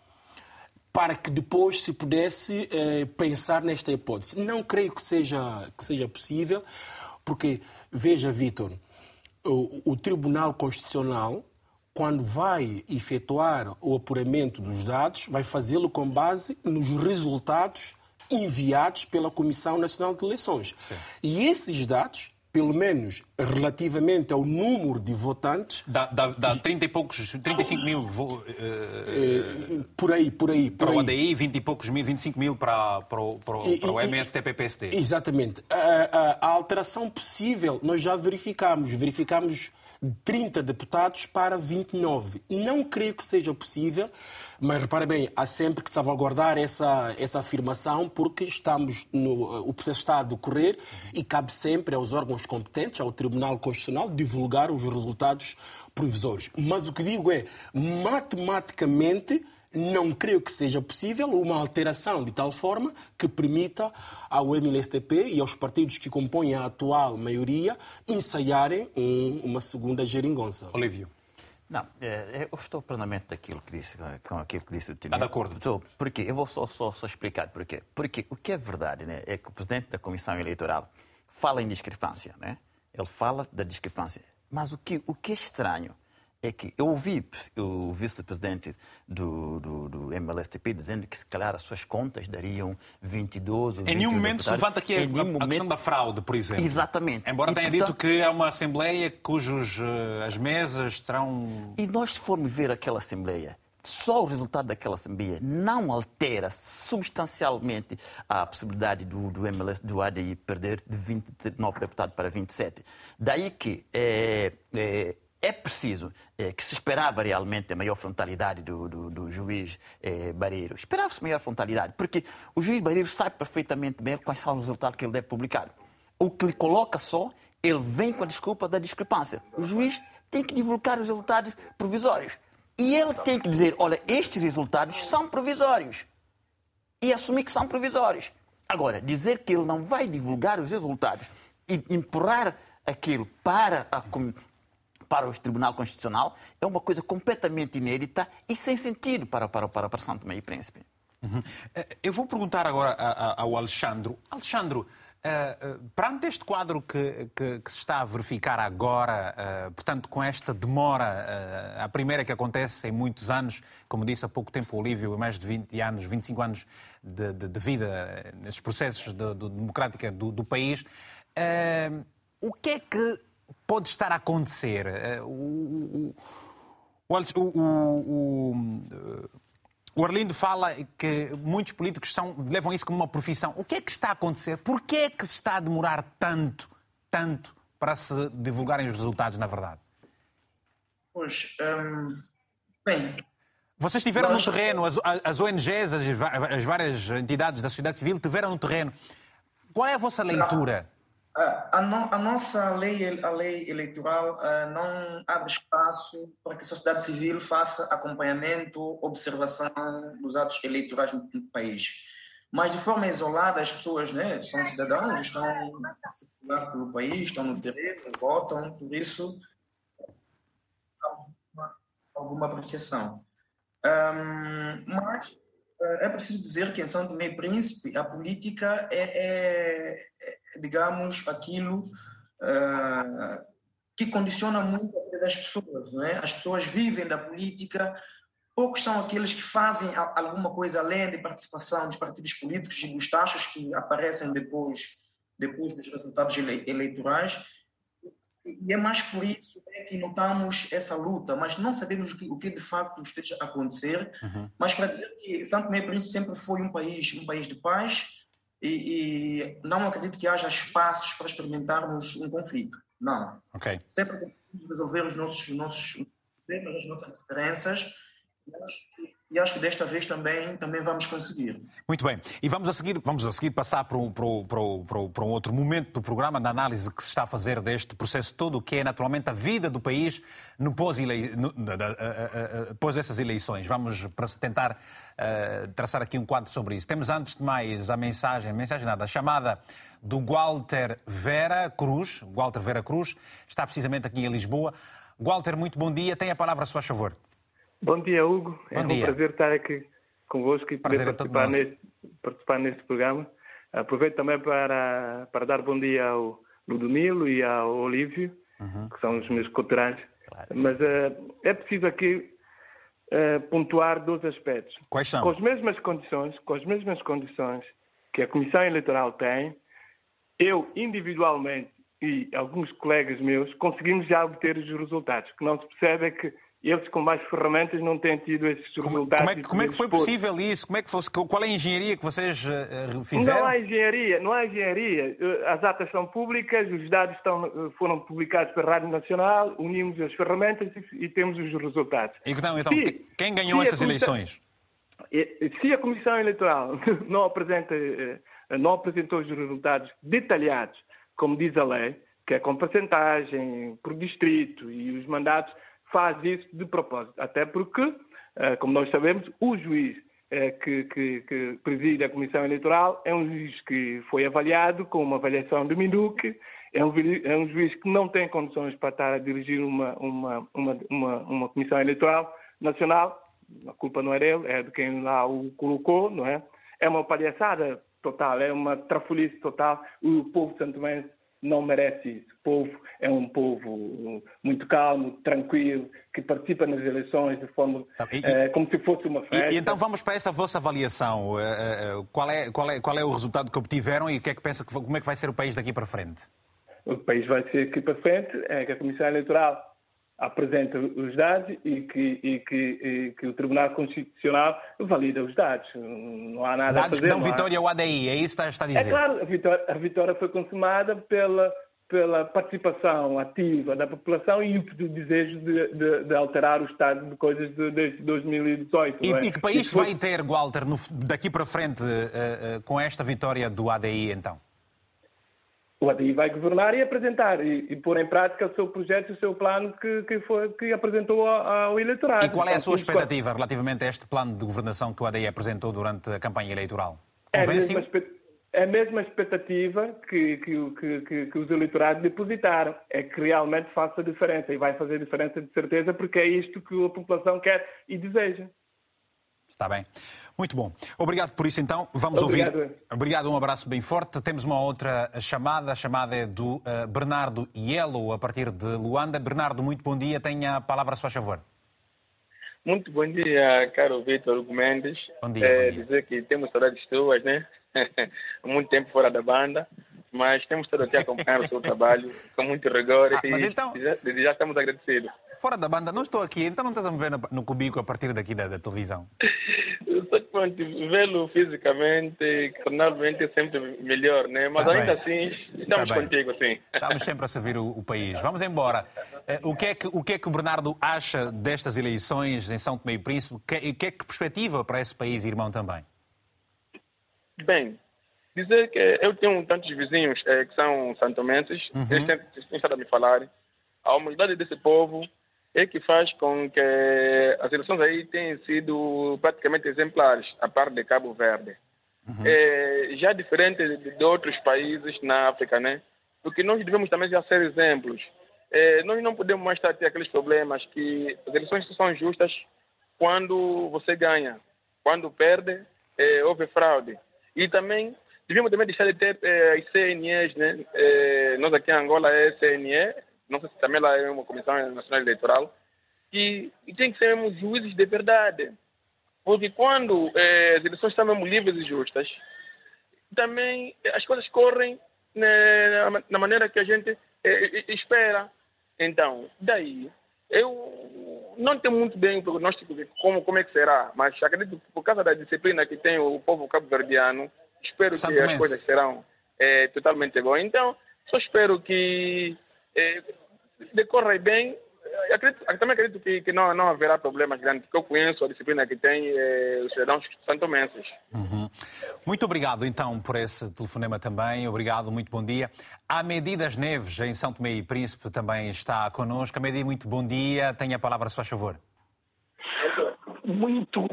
F: para que depois se pudesse eh, pensar nesta hipótese. Não creio que seja, que seja possível, porque, veja, Vitor, o, o Tribunal Constitucional, quando vai efetuar o apuramento dos dados, vai fazê-lo com base nos resultados enviados pela Comissão Nacional de Eleições. Sim. E esses dados pelo menos relativamente ao número de votantes.
A: Dá, dá, dá 30 e poucos, 35 mil. Uh,
F: por aí, por aí.
A: Por para aí. o ADI, 20 e poucos mil, 25 mil para, para, para, e, para o MSTP-PSD.
F: Exatamente. A, a, a, alteração possível nós já verificamos. Verificamos 30 deputados para 29. Não creio que seja possível, mas repare bem, há sempre que salvaguardar essa, essa afirmação, porque estamos no, o processo está a decorrer e cabe sempre aos órgãos competentes, ao Tribunal Constitucional, divulgar os resultados provisórios. Mas o que digo é, matematicamente, não creio que seja possível uma alteração de tal forma que permita ao MLSTP e aos partidos que compõem a atual maioria ensaiarem um, uma segunda geringonça.
A: Olívio.
I: Não, é, eu estou plenamente daquilo que disse, com aquilo que disse o
A: Está de acordo?
I: Estou, porque eu vou só, só, só explicar porquê. Porque o que é verdade né, é que o presidente da Comissão Eleitoral fala em discrepância, né? Ele fala da discrepância. Mas o que, o que é estranho é que eu ouvi o vice-presidente do, do, do, MLSTP dizendo que, se calhar, as suas contas dariam 22 ou
A: Em nenhum momento se levanta aqui a, a, momento... questão da fraude, por exemplo.
I: Exatamente.
A: Embora e, tenha portanto... dito que é uma Assembleia cujos uh, as mesas terão...
I: E nós, se formos ver aquela Assembleia, só o resultado daquela Assembleia não altera substancialmente a possibilidade do, do MLS, do ADI perder de 29 deputados para 27. Daí que... É, é, é preciso é, que se esperava realmente a maior frontalidade do, do, do juiz é, Barreiro. Esperava-se maior frontalidade, porque o juiz Barreiro sabe perfeitamente bem quais são os resultados que ele deve publicar. O que lhe coloca só, ele vem com a desculpa da discrepância. O juiz tem que divulgar os resultados provisórios. E ele tem que dizer: olha, estes resultados são provisórios. E assumir que são provisórios. Agora, dizer que ele não vai divulgar os resultados e empurrar aquilo para a, para o Tribunal Constitucional é uma coisa completamente inédita e sem sentido para, para, para, para Santo e Príncipe.
A: Uhum. Eh, eu vou perguntar agora ao Alexandre. Alexandre, uh, perante este quadro que, que, que, se está a verificar agora, portanto, com esta demora, a primeira que acontece em muitos anos, como disse há pouco tempo o Olívio, mais de 20 anos, 25 anos de, de, de vida nesses processos de, de democrática do, do país, o que é que pode estar a acontecer? Eh, o, o, o, o Arlindo fala que muitos políticos são, levam isso como uma profissão. O que é que está a acontecer? Por que é que se está a demorar tanto, tanto para se divulgarem os resultados, na verdade?
G: Pois, hum, bem...
A: Vocês estiveram no terreno, as, as ONGs, as, as, várias entidades da sociedade civil estiveram no terreno. Qual é a vossa leitura?
G: A, no, a, nossa lei, a lei eleitoral uh, não abre espaço para que a sociedade civil faça acompanhamento, observação dos atos eleitorais no, no país. Mas de forma isolada, as pessoas né, são cidadãos, estão circular pelo país, estão no terreno, votam, por isso alguma apreciação. Um, mas é preciso dizer que em São Tomé e Príncipe a política é, é, é digamos, aquilo uh, que condiciona muito a vida das pessoas. Não é? As pessoas vivem da política, poucos são aqueles que fazem alguma coisa além de participação dos partidos políticos e dos taxas que aparecem depois, depois dos resultados eleitorais. E é mais por isso é que notamos essa luta, mas não sabemos o que, o que de facto esteja a acontecer. Uhum. Mas para dizer que Santo Tomé e Príncipe sempre foi um país, um país de paz e, e não acredito que haja espaços para experimentarmos um conflito. Não.
A: Okay.
G: Sempre resolver os nossos, nossos problemas, as nossas diferenças. E acho que desta vez também, também vamos conseguir.
A: Muito bem. E vamos a seguir, vamos a seguir passar para um, para, um, para, um, para outro momento do programa, da análise que se está a fazer deste processo todo, que é naturalmente a vida do país no pós, -ele... no, pós essas eleições. Vamos tentar uh, traçar aqui um quadro sobre isso. Temos antes de mais a mensagem, mensagem nada, a chamada do Walter Vera Cruz. Walter Vera Cruz está precisamente aqui em Lisboa. Walter, muito bom dia. Tem a palavra, se faz favor.
M: Bom dia, Hugo.
A: Bom
M: é
A: dia.
M: um prazer estar aqui convosco e poder é participar neste, participar neste programa. Aproveito também para, para dar bom dia ao Ludomilo e ao Olívio, uhum. que são os meus coteranos. Claro. Mas uh, é preciso aqui uh, pontuar dois aspectos.
A: Quais são?
M: Com as mesmas condições, com as mesmas condições que a Comissão Eleitoral tem, eu individualmente e alguns colegas meus conseguimos já obter os resultados. O que não se percebe é que eles com mais ferramentas não têm tido esses resultados.
A: Como é, como é que foi possível isso? Como é que fosse, qual é a engenharia que vocês fizeram?
M: Não há engenharia, não há engenharia. Eh, as atas são públicas, os dados estão, foram publicados pela Rádio Nacional, unimos as ferramentas e, e temos os resultados.
A: Então, então se, quem ganhou essas eleições?
M: Se a Comissão Eleitoral <laughs> não apresenta não apresentou os resultados detalhados, como diz a lei, que é com percentagem, por distrito e os mandatos, faz isso de propósito. Até porque, eh, como nós sabemos, o juiz eh, que, que, que preside a Comissão Eleitoral é um juiz que foi avaliado com uma avaliação do MINUC, é um, é um juiz que não tem condições para estar a dirigir uma, uma, uma, uma, Comissão Eleitoral Nacional, a culpa não é dele, é de quem lá o colocou, não é? É uma palhaçada total, é uma trafolhice total. O povo santomense não merece isso. O povo é um povo muito calmo, tranquilo, que participa nas eleições de forma tá, e, é, como se fosse uma festa.
A: E, e, então vamos para esta vossa avaliação. Eh, qual é, qual, é, qual é o resultado que obtiveram e o que é que pensa, como é que vai ser o país daqui para frente?
M: O país vai ser daqui para frente é que a Comissão Eleitoral apresenta os dados e que, e que, e que o Tribunal Constitucional valida os dados. Não há nada
A: dados
M: a fazer.
A: Dados que dão vitória ao ADI, é isso que está a dizer?
M: É claro, a vitória, a vitória foi consumada pela, pela participação ativa da população e o desejo de, de, de, alterar o estado de coisas de, desde 2018.
A: E,
M: é?
A: e que país vai ter, Walter, no, daqui para frente, uh, uh, com esta vitória do ADI, então?
M: O ADI vai governar e apresentar e, e, pôr em prática o seu projeto e o seu plano que, que, foi, que apresentou ao, eleitorado.
A: E qual é a sua expectativa relativamente a este plano de governação que o ADI apresentou durante a campanha eleitoral?
M: É a mesma, é a mesma expectativa que, que, que, que, os eleitorados depositaram. É que realmente faça diferença e vai fazer diferença de certeza porque é isto que a população quer e deseja.
A: Está bem. Muito bom. Obrigado por isso, então. Vamos Obrigado. ouvir. Obrigado, um abraço bem forte. Temos uma outra chamada. A chamada é do uh, Bernardo Yellow, a partir de Luanda. Bernardo, muito bom dia. Tenha a palavra, se faz favor.
N: Muito bom dia, caro Vitor Hugo Mendes.
A: Bom dia, é, bom dia.
N: Dizer que temos saudades tuas, né? <laughs> muito tempo fora da banda mas temos estado aqui a acompanhar o seu trabalho com muito rigor ah, e então, desde já estamos agradecidos.
A: Fora da banda, não estou aqui, então não estás a me ver no cubículo a partir daqui da, da televisão? <laughs>
N: Só que vê-lo fisicamente, carnalmente é sempre melhor, né? Mas tá ainda bem. assim, estamos tá contigo, sim.
A: Estamos sempre a servir o, o país. Vamos embora. Eh, o que, é que, o que é que o Bernardo acha destas eleições em São Tomé e Príncipe? E que é que perspectiva para esse país irmão também?
N: Bem, dizer que eu tenho tantos vizinhos eh, que são santomenses, uhum. eles têm, têm estado a me falar. A humildade desse povo é que faz com que as eleições aí tenham sido praticamente exemplares, a parte de Cabo Verde. Uhum. É, já diferente de, de, outros países na África, né? Porque nós devemos também já ser exemplos. é, nós não podemos mais ter aqueles problemas que as eleições são justas quando você ganha. Quando perde, é, houve fraude. E também, devíamos também deixar de ter é, as CNEs, né? Nós aqui em Angola é CNE, não sei se também lá é uma Comissão Nacional Eleitoral, e, e tem que ser mesmo juízes de verdade. Porque quando é, as eleições estão mesmo livres e justas, também as coisas correm né, na, na maneira que a gente espera. Então, daí, eu não tenho muito bem o prognóstico de como, como é que será, mas acredito que por causa da disciplina que tem o povo cabo-verdiano, espero que as coisas serão é, totalmente iguais. Então, só espero que é, decorra bem acredito, também acredito que, que não, não haverá problemas grandes, porque eu conheço a disciplina que tem eh, os cidadãos santomenses.
A: Uhum. Muito obrigado, então, por esse telefonema também. Obrigado, muito bom dia. A Medidas Neves, em São Tomé e Príncipe, também está connosco. A Medi, muito bom dia. Tenha a palavra, se faz favor.
O: Muito,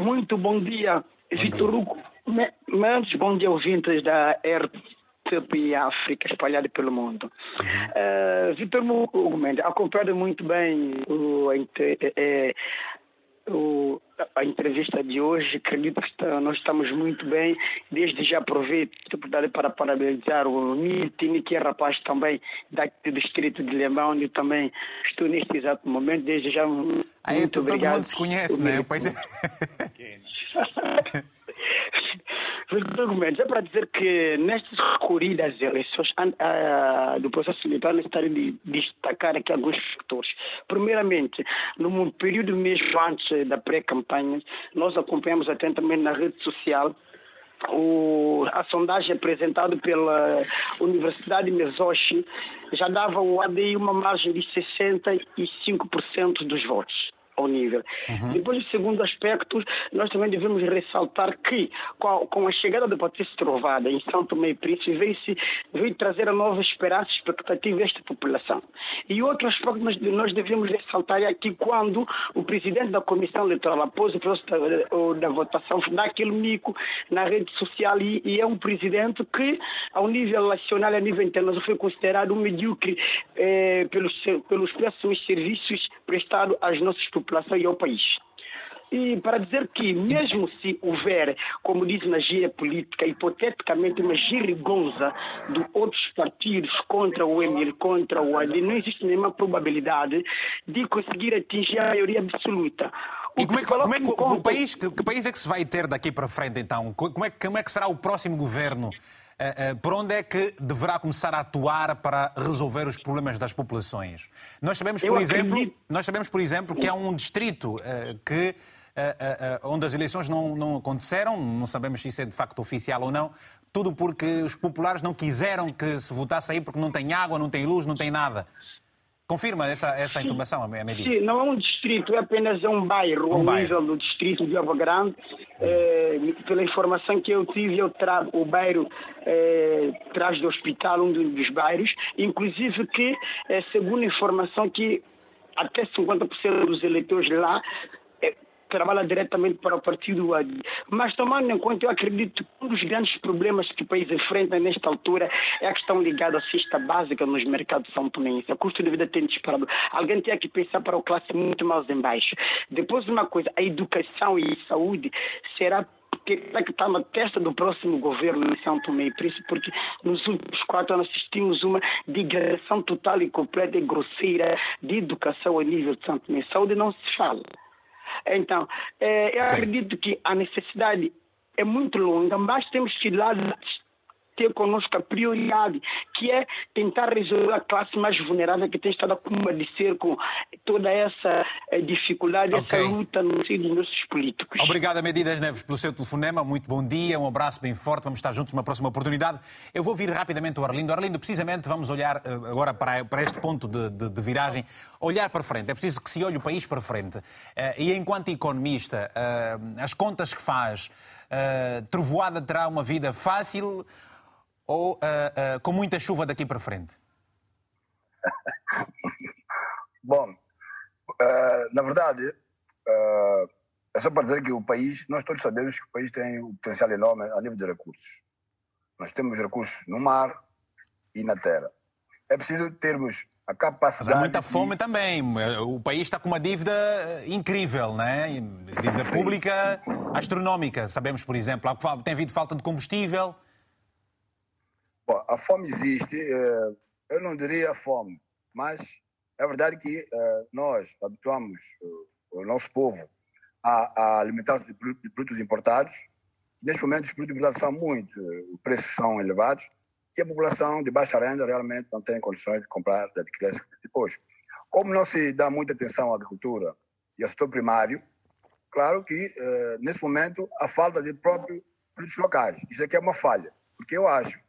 O: muito bom dia, Vitor Hugo. Antes, bom dia, ouvintes da RT e África espalhada pelo mundo. Uhum. Uh, Vitor Mendes acompanha muito bem o, é, o, a entrevista de hoje. Acredito que está, nós estamos muito bem. Desde já aproveito para parabenizar o Milton, que é rapaz também daqui do distrito de Lemão, onde também estou neste exato momento. Desde já,
A: Aí,
O: muito
A: todo
O: obrigado.
A: mundo se conhece, né? O país é... <laughs> <laughs>
O: documentos. É para dizer que nestas corridas às eleições uh, do processo eleitoral, necessário de destacar aqui alguns fatores. Primeiramente, no período mesmo antes da pré-campanha, nós acompanhamos atentamente na rede social o, a sondagem apresentada pela Universidade Mesoshi já dava ao ADI uma margem de 65% dos votos ao nível. Uhum. Depois, o segundo aspecto, nós também devemos ressaltar que, com a, chegada da Patrícia Trovada em São Tomé e Príncipe, veio, veio trazer a nova esperança e expectativa a esta população. E outro aspecto nós, nós devemos ressaltar é que quando o presidente da Comissão Eleitoral, após o processo da, da votação, dá aquele mico na rede social e, e, é um presidente que, ao nível nacional e a nível internacional, foi considerado um medíocre eh, pelos, pelos péssimos serviços prestados às nossas populações e ao país. E para dizer que, mesmo se houver, como diz na gíria política, hipoteticamente uma girigonza de outros partidos contra o Emir, contra o Ali, não existe nenhuma probabilidade de conseguir atingir a maioria absoluta.
A: O e como é que, como é que o, o país, que, que, país é que se vai ter daqui para frente, então? Como é, como é que será o próximo governo? Uh, uh, por onde é que deverá começar a atuar para resolver os problemas das populações? Nós sabemos, por, exemplo, nós sabemos por exemplo, que há um distrito uh, que, onde as eleições não, não aconteceram, não sabemos se isso é de facto oficial ou não, tudo porque os populares não quiseram que se votasse aí porque não tem água, não tem luz, não tem nada. Confirma essa, essa informação, a medida?
O: Sim, não é um distrito, é apenas um bairro, um ao nível do distrito de Água Grande. É, pela informação que eu tive, eu trago o bairro é, traz do hospital, um dos bairros, inclusive que, é, segundo a informação que até 50% dos eleitores lá trabalha diretamente para o partido AD. Mas tomando em conta, eu acredito que um dos grandes problemas que o país enfrenta nesta altura é a questão ligada à cesta básica nos mercados são tomenses. O custo de vida tem disparado. Alguém tem que pensar para o classe muito mais em baixo. Depois, uma coisa, a educação e a saúde será que está na testa do próximo governo em São Tomé e Príncipe, porque nos últimos quatro anos assistimos uma degradação total e completa e grosseira de educação a nível de São Tomé. Saúde não se fala. Então, é, eu acredito que a necessidade é muito longa, mas temos que ir lá ter conosco a prioridade, que é tentar resolver a classe mais vulnerável que tem estado a comadecer com toda essa eh, dificuldade, okay. essa luta no seio dos nossos políticos.
A: Obrigado, Medidas Neves, pelo seu telefonema. Muito bom dia, um abraço bem forte. Vamos estar juntos numa próxima oportunidade. Eu vou vir rapidamente ao Arlindo. Arlindo, precisamente, vamos olhar eh, agora para, para este ponto de, de, de, viragem, olhar para frente. É preciso que se olhe o país para frente. Eh, e enquanto economista, as contas que faz, Trovoada terá uma vida fácil ou uh, uh, com muita chuva daqui para frente? <laughs>
H: Bom, uh, na verdade, é só para dizer que o país, nós todos sabemos que o país tem um potencial enorme a nível de recursos. Nós temos recursos no mar e na terra. É preciso termos a capacidade.
A: Mas há muita fome também. O país está com uma dívida incrível, né? Dívida Sim. pública astronómica. Sabemos, por exemplo, tem havido falta de combustível.
H: Bom, a fome existe. Eh, eu não diria fome, mas é verdade que eh, nós habituamos o nosso povo a, alimentar-se de produtos importados. Neste momento, os produtos importados são muito, os preços são elevados e a população de baixa renda realmente não tem condições de comprar, de adquirir depois. Como não se dá muita atenção à agricultura e ao setor primário, claro que, eh, nesse momento, a falta de próprios produtos locais. Isso aqui é uma falha, porque eu acho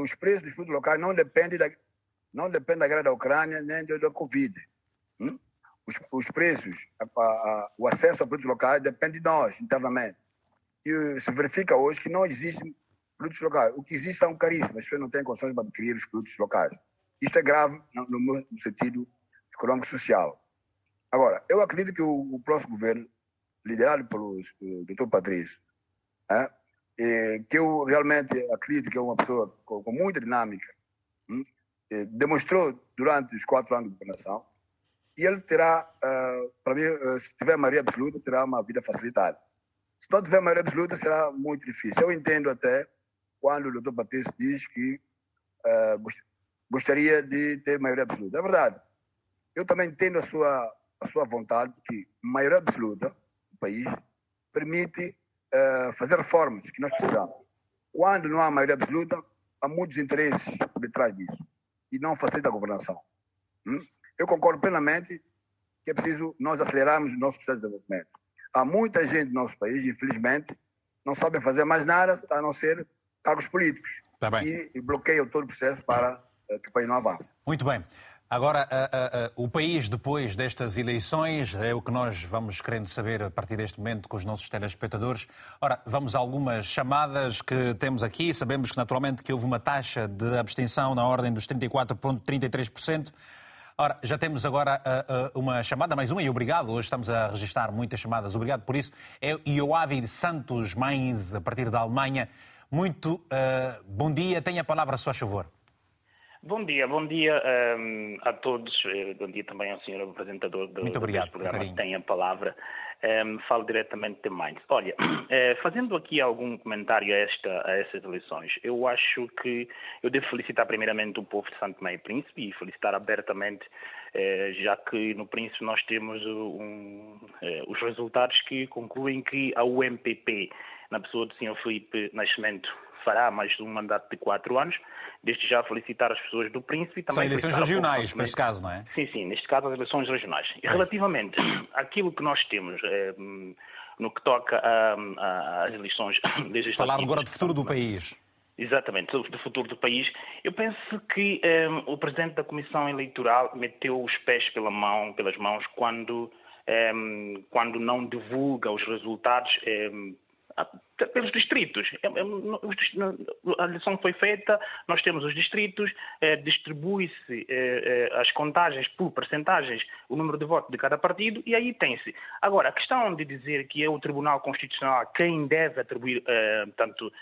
H: os preços dos produtos locais não dependem da, não dependem da guerra da Ucrânia nem da Covid. Hum? Os, os, preços, a, a, o acesso a produtos locais depende de nós, internamente. E se verifica hoje que não existe produtos locais. O que existe são caríssimos, as pessoas não têm condições de adquirir os produtos locais. Isto é grave no, no sentido econômico-social. Agora, eu acredito que o, o próximo governo, liderado pelo Dr. Patrício, é, é, que eu realmente acredito que é uma pessoa com, com muita dinâmica, hum, é, demonstrou durante os quatro anos de governação, e ele terá, uh, para mim, uh, se tiver maioria absoluta, terá uma vida facilitada. Se não tiver maioria absoluta, será muito difícil. Eu entendo até quando o doutor Batista diz que uh, gostaria de ter maioria absoluta. É verdade. Eu também entendo a sua, a sua vontade, que maioria absoluta do país permite uh, fazer reformas que nós precisamos. Quando não há maioria absoluta, há muitos interesses por detrás disso e não facilita a governação. Hum? Eu concordo plenamente que é preciso nós acelerarmos o nosso processo de desenvolvimento. Há muita gente no nosso país, infelizmente, não sabe fazer mais nada a não ser cargos políticos.
A: Tá
H: e, bloqueiam todo o processo para uh, que o país não avance.
A: Muito bem. Agora, uh, uh, uh, o país, depois destas eleições, é o que nós vamos querendo saber a partir deste momento com os nossos telespectadores. Ora, vamos a algumas chamadas que temos aqui. Sabemos que, naturalmente, que houve uma taxa de abstenção na ordem dos 34,33%. Ora, já temos agora uma chamada, mais uma, e obrigado. Hoje estamos a registrar muitas chamadas. Obrigado por isso. É Ioavi Santos Mainz, a partir da Alemanha. Muito uh, bom dia, tenha a palavra a sua favor.
P: Bom dia, bom dia um, ehm, a todos. Eh, bom dia também ao senhor apresentador do,
A: Muito obrigado,
P: do programa. Tem a palavra. Um, ehm, falo diretamente de Mainz. Olha, <clears throat> eh, fazendo aqui algum comentário a, esta, a essas eleições, eu acho que eu devo felicitar primeiramente o povo de Santo Tomé e Príncipe e felicitar abertamente, já que no Príncipe nós temos um, os resultados que concluem que a UMPP na pessoa do Sr. Felipe Nascimento, fará mais um mandato de quatro anos. Desde já felicitar as pessoas do Príncipe.
A: Também São eleições regionais, neste caso, não é?
P: Sim, sim, neste caso as eleições regionais. E relativamente àquilo que nós temos é, no que toca às eleições <coughs>
A: legislativas... Falar agora do futuro do país.
P: Exatamente, do futuro do país. Eu penso que eh, o Presidente da Comissão Eleitoral meteu os pés pela mão, pelas mãos quando, eh, quando não divulga os resultados pelos distritos. É, é, a eleição foi feita, nós temos os distritos, é, distribui-se as contagens por percentagens, o número de votos de cada partido, e aí tem-se. Agora, a questão de dizer que é o Tribunal Constitucional quem deve atribuir tanto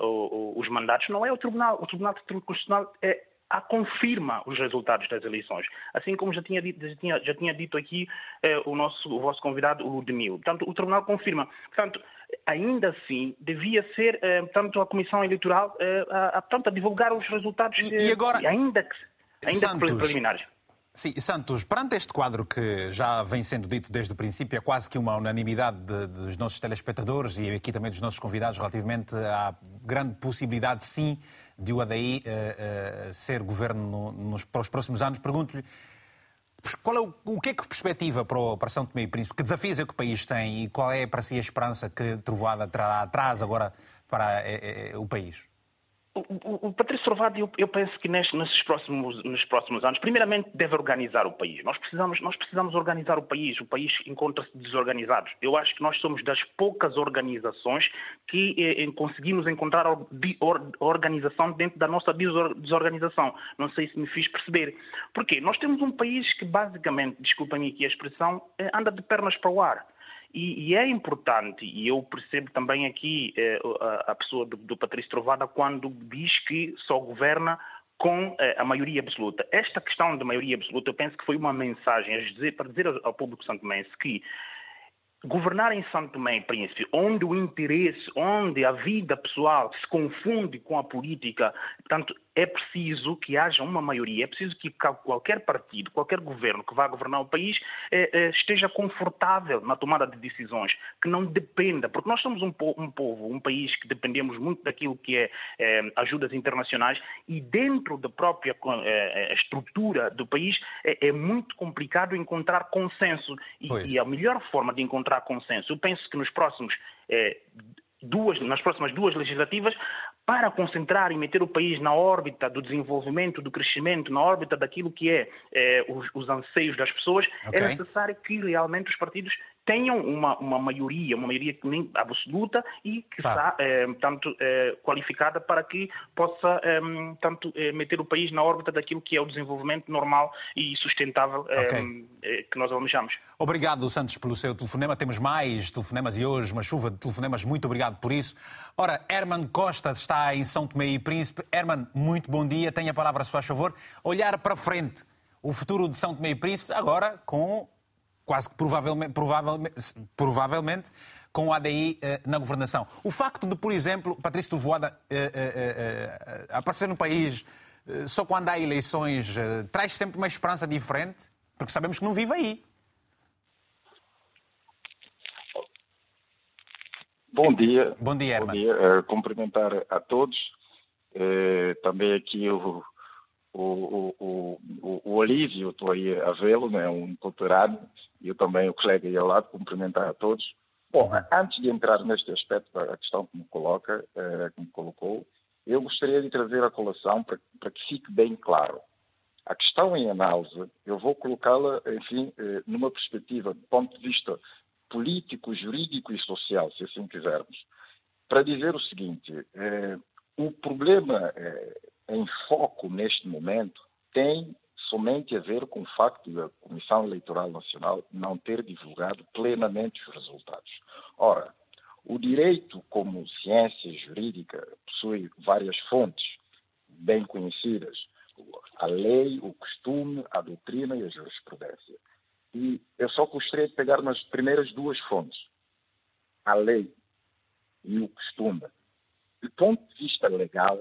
P: os mandatos, não é o Tribunal. O Tribunal Constitucional é a confirma os resultados das eleições. Assim como já tinha dito, já tinha, já tinha dito aqui eh, o, nosso, o vosso convidado, o Ludmil. Portanto, o Tribunal confirma. Portanto, ainda assim, devia ser eh, tanto a Comissão Eleitoral eh, a, a, portanto, a divulgar os resultados,
A: e, e agora,
P: ainda que, ainda Santos, que preliminares.
A: Sim, Santos, perante este quadro que já vem sendo dito desde o princípio, é quase que uma unanimidade de, dos nossos telespectadores e aqui também dos nossos convidados relativamente à grande possibilidade, sim, de o ADI uh, uh, ser governo no, nos, para os próximos anos. Pergunto-lhe qual é o, o, que é que perspectiva para, o, para São Tomé e Príncipe? Que desafios é que o país tem e qual é para si a esperança que Trovoada trará atrás agora para é, o país?
P: O, o, Patrício Trovado, eu, eu, penso que nestes, nesses próximos, nos próximos anos, primeiramente deve organizar o país. Nós precisamos, nós precisamos organizar o país. O país encontra-se desorganizado. Eu acho que nós somos das poucas organizações que eh, conseguimos encontrar or, or, organização dentro da nossa desorganização. Não sei se me fiz perceber. Porquê? Nós temos um país que basicamente, desculpem-me aqui a expressão, eh, anda de pernas para o ar. E, e, é importante, e eu percebo também aqui eh, a, a, pessoa do, do Patrício Trovada quando diz que só governa com eh, a maioria absoluta. Esta questão da maioria absoluta, eu penso que foi uma mensagem a dizer, para dizer ao, ao público santomense que governar em Santo Tomé e Príncipe, onde o interesse, onde a vida pessoal se confunde com a política, portanto, é preciso que haja uma maioria, é preciso que qualquer partido, qualquer governo que vá governar o país eh, eh, esteja confortável na tomada de decisões, que não dependa, porque nós somos um, po povo, um país que dependemos muito daquilo que é eh, ajudas internacionais e dentro da própria estrutura do país é, é, muito complicado encontrar consenso. E, e, a melhor forma de encontrar consenso, eu penso que nos próximos duas, nas próximas duas legislativas, para concentrar e meter o país na órbita do desenvolvimento, do crescimento, na órbita daquilo que é, é os, os, anseios das pessoas, é okay. é necessário que realmente os partidos tenham uma, uma maioria, uma maioria absoluta e que está, é, tanto, é, qualificada para que possa é, tanto é, meter o país na órbita daquilo que é o desenvolvimento normal e sustentável é, okay. Que nós almejamos.
A: Obrigado, Santos, pelo seu telefonema. Temos mais telefonemas e hoje uma chuva de telefonemas. Muito obrigado por isso. Ora, Herman Costa está em São Tomé e Príncipe. Herman, muito bom dia. Tenha a palavra, se faz favor. Olhar para frente. O futuro de São Tomé e Príncipe, agora com quase que provavelmente, provavelmente, provavelmente com o ADI eh, na governação. O facto de, por exemplo, Patrício Trovoada eh, eh, aparecer no país só quando há eleições traz sempre uma esperança diferente, porque sabemos que não vive aí.
Q: Bom dia.
A: Bom dia, Herman.
Q: Bom dia. cumprimentar a todos. também aqui o, o, o, o, o Olívio, estou aí a vê-lo, né, um culturado, e eu também, o colega aí ao lado, cumprimentar a todos. Bom, uhum. antes de entrar neste aspecto, a questão que me coloca, eh, que me colocou, eu gostaria de trazer a colação para, para que fique bem claro. A questão em análise, eu vou colocá-la, enfim, eh, numa perspectiva, do ponto de vista político, jurídico e social, se assim quisermos, para dizer o seguinte: eh, o problema eh, em foco neste momento tem somente a ver com o facto da Comissão Eleitoral Nacional não ter divulgado plenamente os resultados. Ora, o direito, como ciência jurídica, possui várias fontes bem conhecidas: a lei, o costume, a doutrina e a jurisprudência. E eu só gostaria de pegar nas primeiras duas fontes: a lei e o costume. Do ponto de vista legal,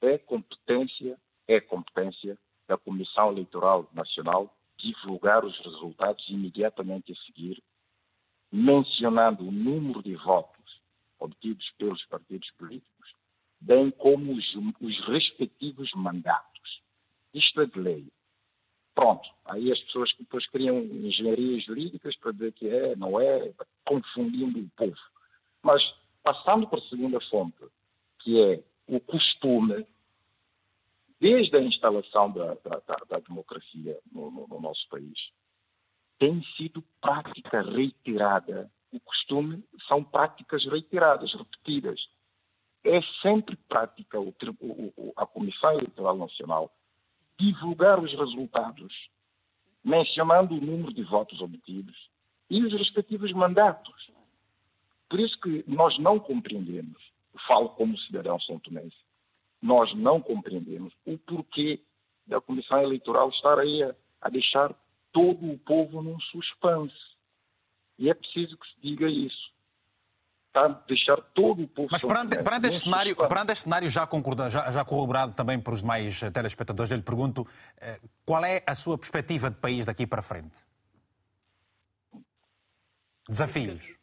Q: é competência, é competência da Comissão Eleitoral Nacional divulgar os resultados imediatamente a seguir, mencionando o número de votos obtidos pelos partidos políticos, bem como os, os respectivos mandatos. Isto é de lei. Pronto. Aí as pessoas que depois criam engenharias jurídicas para dizer que é, não é, confundindo o povo. Mas, passando para a segunda fonte, que é o costume, desde a instalação da, da, da, da democracia no, no, no, nosso país, tem sido prática reiterada. O costume são práticas reiteradas, repetidas. É sempre prática o, o, a Comissão Eleitoral Nacional divulgar os resultados, mencionando o número de votos obtidos e os respectivos mandatos. Por isso que nós não compreendemos, falo como cidadão são tomense, nós não compreendemos o porquê da Comissão Eleitoral estar aí a, a deixar todo o povo num suspense. E é preciso que se diga isso. Está a deixar todo o povo...
A: Mas perante, perante, este, cenário, perante este cenário já, concordado, já, já corroborado também por os demais telespectadores, eu lhe pergunto eh, qual é a sua perspectiva de país daqui para frente? Desafios.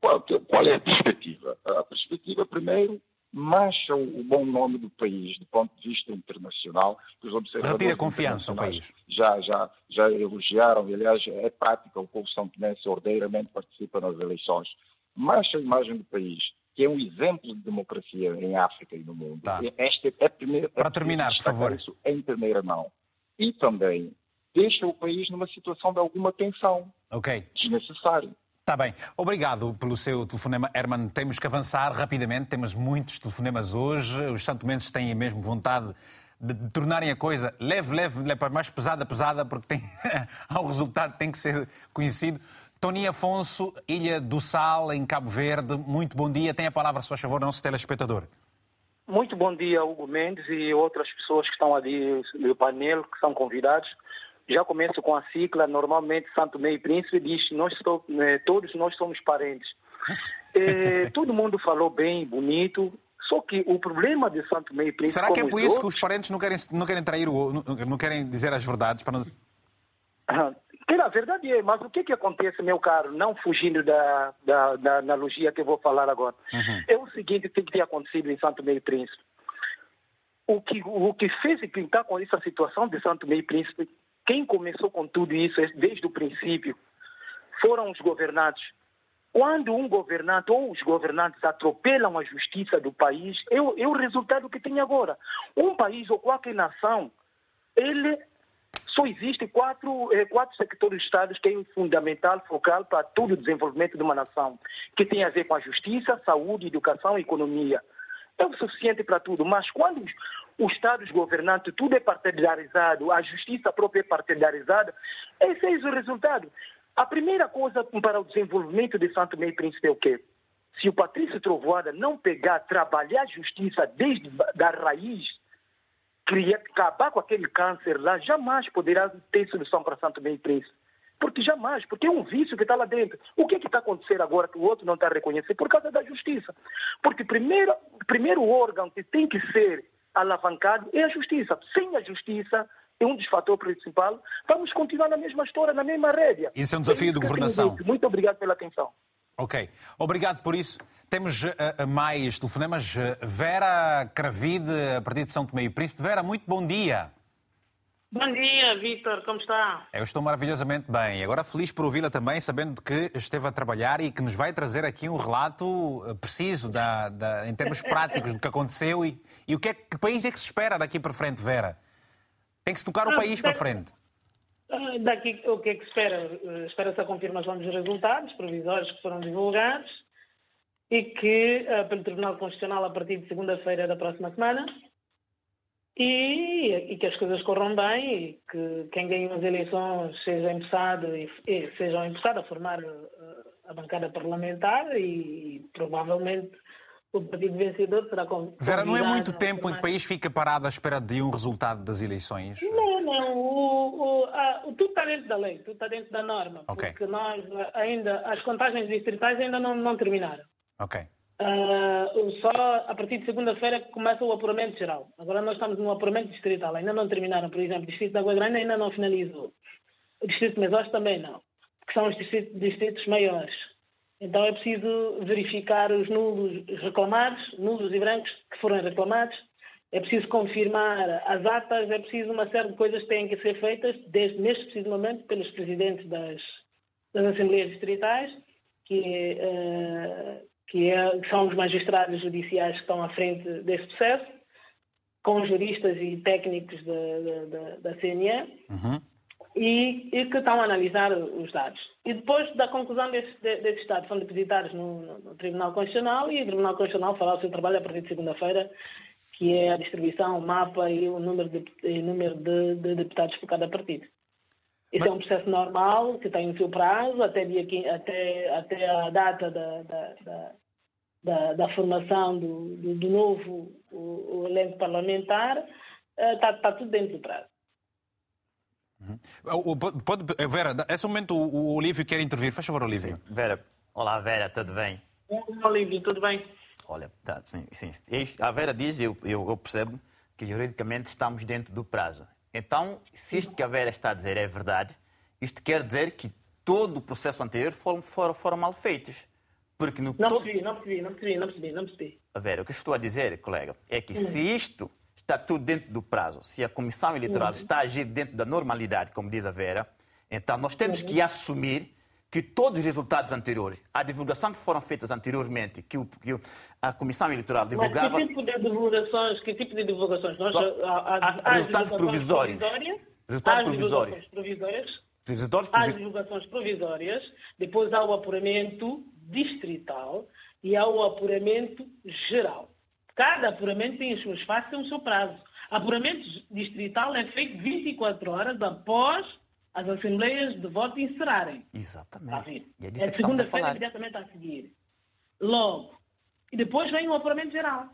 Q: Qual, qual é a perspectiva? A perspectiva, primeiro, mancha o bom nome do país do ponto de vista internacional.
A: Os observadores Retira confiança ao país.
Q: Já, já, já elogiaram, aliás é prática, o povo são tomense ordeiramente participa nas eleições. Mancha a imagem do país, que é um exemplo de democracia em África e no mundo. Tá. Esta é a primeira...
A: Para terminar, por favor.
Q: Isso em primeira mão. E também deixa o país numa situação de alguma tensão.
A: Ok.
Q: Desnecessária.
A: Está bem. Obrigado pelo seu telefonema, Herman. Temos que avançar rapidamente. Temos muitos telefonemas hoje. Os santomenses têm mesmo vontade de tornarem a coisa leve, leve, leve mais pesada, pesada, porque tem... <laughs> há um resultado que tem que ser conhecido. Tony Afonso, Ilha do Sal, em Cabo Verde. Muito bom dia. Tem a palavra, se faz favor, nosso telespectador.
R: muito bom dia, Hugo Mendes e outras pessoas que estão ali no painel, que são convidados. Já começo com a cicla. Normalmente, Santo Meio Príncipe diz nós né, todos nós somos parentes. <laughs> É, todo mundo falou bem, bonito. Só que o problema de Santo Meio Príncipe.
A: Será que é por isso outros... que os parentes não querem, não querem trair o, não, não querem dizer as verdades para não...
R: a verdade é, mas o que, que acontece, meu caro, não fugindo da, da, da analogia que eu vou falar agora, uhum. é o seguinte que tem que ter acontecido em Santo Meio Príncipe. O que, o que fez pintar com essa situação de Santo Meio Príncipe, quem começou com tudo isso desde o princípio foram os governantes. Quando um governante ou os governantes atropelam a justiça do país, é o, é o resultado que tem agora. Um país ou qualquer nação, ele só existe quatro, eh, quatro sectores de Estado que é fundamental, focal para todo o desenvolvimento de uma nação, que tem a ver com a justiça, saúde, educação e economia. É o suficiente para tudo, mas quando os, os Estados governantes, tudo é particularizado, a justiça própria é particularizada, esse é o resultado. A primeira coisa para o desenvolvimento de Santo Meio Príncipe é o quê? Se o Patrício Trovoada não pegar, trabalhar a justiça desde a raiz, criar, acabar com aquele câncer lá, jamais poderá ter solução para Santo Meio Príncipe. Porque jamais, porque é um vício que está lá dentro. O que é está acontecendo agora que o outro não está reconhecendo? Por causa da justiça. Porque primeiro, primeiro órgão que tem que ser alavancado é a justiça. Sem a justiça, é um dos fatores principais, vamos continuar na mesma história, na mesma rédea.
A: Isso é um desafio de governação.
R: Muito obrigado pela atenção.
A: Ok. Obrigado por isso. Temos uh, mais telefonemas. Vera Cravide, a partir de São Tomé e Príncipe. Vera, muito bom dia.
S: Bom dia, Vítor, como está?
A: Eu estou maravilhosamente bem. Agora feliz por ouvi-la também, sabendo que esteve a trabalhar e que nos vai trazer aqui um relato preciso da, da em termos práticos do que aconteceu e, e o que, é, que país é que se espera daqui para frente, Vera? Tem que se tocar o ah, país para frente.
S: Ah, daqui o que é que se espera? Eh, espera-se a confirmação dos resultados provisórios que foram divulgados e que, uh, pelo Tribunal Constitucional, a partir de segunda-feira da próxima semana, e, e, que as coisas corram bem e que quem ganhe as eleições seja empossado e, e seja empossado a formar uh, a bancada parlamentar e, e provavelmente o partido vencedor será com.
A: Vera, não é muito tempo em que o país fica parado à espera de um resultado das eleições?
S: Não, não. O, o, a, o tudo está dentro da lei, tudo está dentro da norma. Okay. Porque nós ainda, as contagens distritais ainda não, não terminaram.
A: Ok.
S: Uh, só a partir de segunda-feira começa o apuramento geral. Agora nós estamos no apuramento distrital, ainda não terminaram. Por exemplo, o Distrito da Água Grande ainda não finalizou. O Distrito de Mesós também não, que são os distritos, distritos maiores. Então é preciso verificar os nulos reclamados, nulos e brancos que foram reclamados. É preciso confirmar as atas, é preciso uma série de coisas que têm que ser feitas, desde neste preciso momento, pelos presidentes das, das Assembleias Distritais, que uh, que, é, que são os magistrados judiciais que estão à frente desse processo, com juristas e técnicos da, da, da CNE, uhum. e, e, que estão a analisar os dados. E depois da conclusão desses, desses dados, são depositados no, no, Tribunal Constitucional e o Tribunal Constitucional fará o seu trabalho a partir de segunda-feira, que é a distribuição, o mapa e o número de, número de, de deputados por cada partido. Mas... é um processo normal, que tem o seu prazo, até, dia, até, até a data da, da, da, da, da formação do, do, do novo o, o elenco parlamentar, está, uh, está tudo dentro do prazo.
A: Uhum. Pode, Vera, nesse momento o Olívio quer intervir. Faz favor, Olívio.
I: Sim. Vera, olá Vera, tudo bem?
S: Olá, Olívio, tudo bem?
I: Olha, tá, sim, sim. a Vera diz, eu, eu, percebo, que juridicamente estamos dentro do prazo. Então, se isto que a Vera está a dizer é verdade, isto quer dizer que todo o processo anterior foram, foram, foram mal feitos. Porque no
S: não, percebi, não percebi, não percebi, não percebi, não percebi.
I: A ver, o que estou a dizer, colega, é que se isto está tudo dentro do prazo, se a Comissão Eleitoral uhum. está a agir dentro da normalidade, como diz a Vera, então nós temos uhum. que assumir que todos os resultados anteriores, a divulgação que foram feitas anteriormente, que, o, que a Comissão Eleitoral divulgava...
S: Mas que tipo de divulgações? Que tipo de divulgações? Nós,
I: há, há, há resultados provisórios. Resultados provisórios.
S: provisórias. Há divulgações provisórias, depois há o apuramento distrital e ao apuramento geral. Cada apuramento tem as suas fases e o seu prazo. Apuramento distrital é feito 24 horas após as assembleias de voto encerrarem.
I: Exatamente.
S: É, é segunda-feira imediatamente a seguir. Logo. E depois vem o apuramento geral.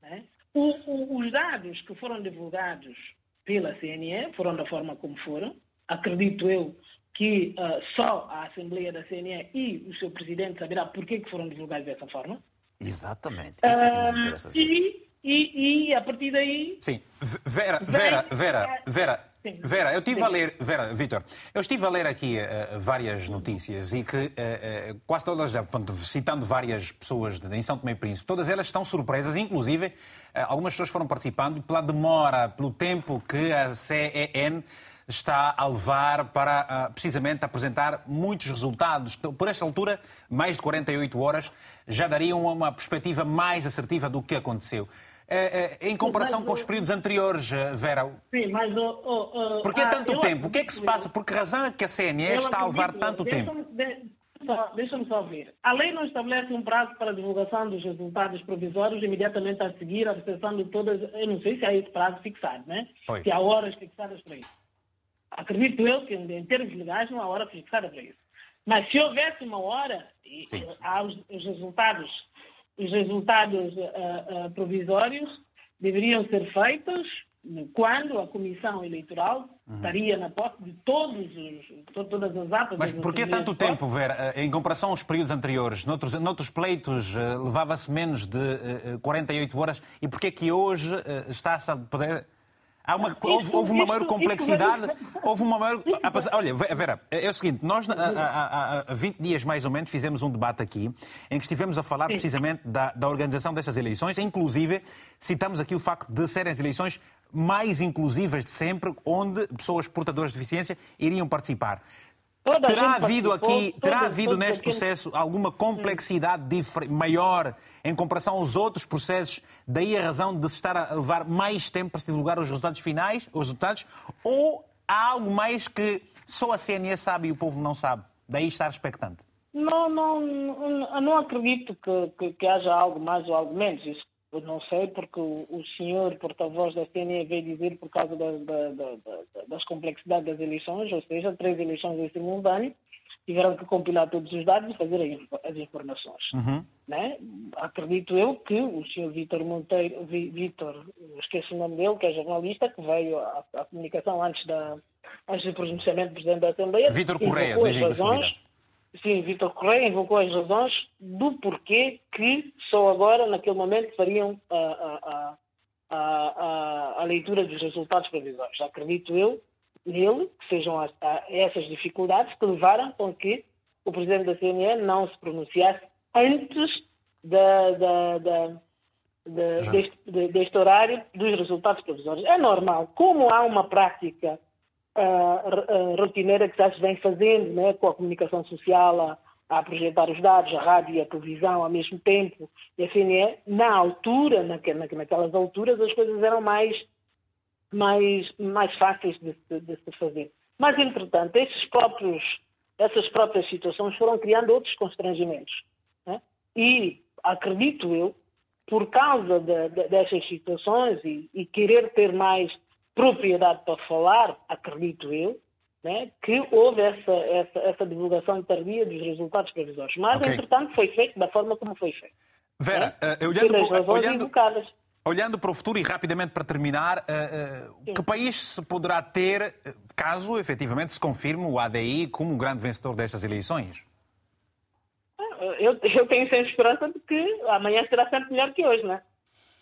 S: Né? O, o, os dados que foram divulgados pela CNE foram da forma como foram. Acredito eu que uh, só a Assembleia da CNE e o seu presidente saberá por que foram divulgados dessa forma.
I: Exatamente.
S: Uh, e, e, e, a partir daí.
A: Sim. Vera, Vera, Vera, Vera, Vera, eu estive a ler, Vera, Vitor, eu estive a ler aqui uh, várias notícias e que uh, uh, quase todas, citando várias pessoas de, em São Tomé e Príncipe, todas elas estão surpresas, inclusive algumas pessoas foram participando pela demora, pelo tempo que a CEN está a levar para precisamente apresentar muitos resultados. Por esta altura, mais de 48 horas, já dariam uma perspectiva mais assertiva do que aconteceu. É, é, em comparação mas, com os períodos anteriores, eh, Vera.
S: Sim, mas. Oh, oh,
A: oh, Por que ah, tanto tempo? O que é que se passa? Por que razão é que a CNE está a levar tanto tempo?
S: Deixa-me só ver. A lei não estabelece um prazo para a divulgação dos resultados provisórios imediatamente a seguir a recepção de todas. Eu não sei se há esse prazo fixado, né? Pois. Se há horas fixadas para isso. Acredito eu que, em termos legais, não há hora fixada para isso. Mas se houvesse uma hora, e, há os, os resultados os resultados uh, uh, provisórios deveriam ser feitos quando a Comissão Eleitoral uhum. estaria na posse de todos os, todas as atas.
A: Mas por que tanto tempo, Vera? Em comparação aos períodos anteriores, noutros, noutros pleitos levava-se menos de 48 horas e por que é que hoje está-se a poder Há uma, houve, houve, uma maior complexidade. Houve uma maior. Olha, Vera, é o seguinte: nós há, há 20 dias mais ou menos fizemos um debate aqui em que estivemos a falar precisamente da, da organização destas eleições, inclusive citamos aqui o facto de serem as eleições mais inclusivas de sempre, onde pessoas portadoras de deficiência iriam participar. Toda terá havido aqui, terá havido neste processo alguma complexidade maior em comparação aos outros processos? Daí a razão de se estar a levar mais tempo para se divulgar os resultados finais, os resultados? Ou há algo mais que só a CNE sabe e o povo não sabe? Daí estar expectante?
S: Não, não, não, não acredito que, que, que, haja algo mais ou algo menos. Isso eu não sei, porque o, o senhor porta-voz da CNE veio dizer por causa da, da, da, das complexidades das eleições, ou seja, três eleições em simultâneo, tiveram que compilar todos os dados e fazer as informações. Uhum. Né? Acredito eu que o senhor Vítor Monteiro, Vítor, esqueço o nome dele, que é jornalista, que veio à, à comunicação antes, da, antes do pronunciamento do Presidente da Assembleia.
A: Vítor Correia, dizem os
S: Sim, Vitor Correia invocou as razões do porquê que só agora, naquele momento, fariam a, a, a, a leitura dos resultados provisórios. Acredito eu nele que sejam as, essas dificuldades que levaram com que o Presidente da CNE não se pronunciasse antes da, da, da, da deste, deste horário dos resultados provisórios. É normal. Como há uma prática uh, rotineira que já se vem fazendo, né, com a comunicação social a, a, projetar os dados, a rádio e a televisão ao mesmo tempo, e a CNE, na altura, naquelas alturas, as coisas eram mais, mais, mais fáceis de, de se fazer. Mas, entretanto, esses próprios, essas próprias situações foram criando outros constrangimentos. Né? E acredito eu, por causa de, de, dessas situações e, e, querer ter mais propriedade para falar, acredito eu, né, que houve essa, essa, essa, divulgação tardia dos resultados previsórios. Mas, okay. entretanto, foi feito da forma como foi feito.
A: Vera, né? uh, olhando, para, olhando, olhando para o futuro e rapidamente para terminar, uh, uh, que país se poderá ter caso efetivamente se confirme o ADI como um grande vencedor destas eleições?
S: Eu, eu tenho sempre esperança de que amanhã será sempre melhor que hoje, não é?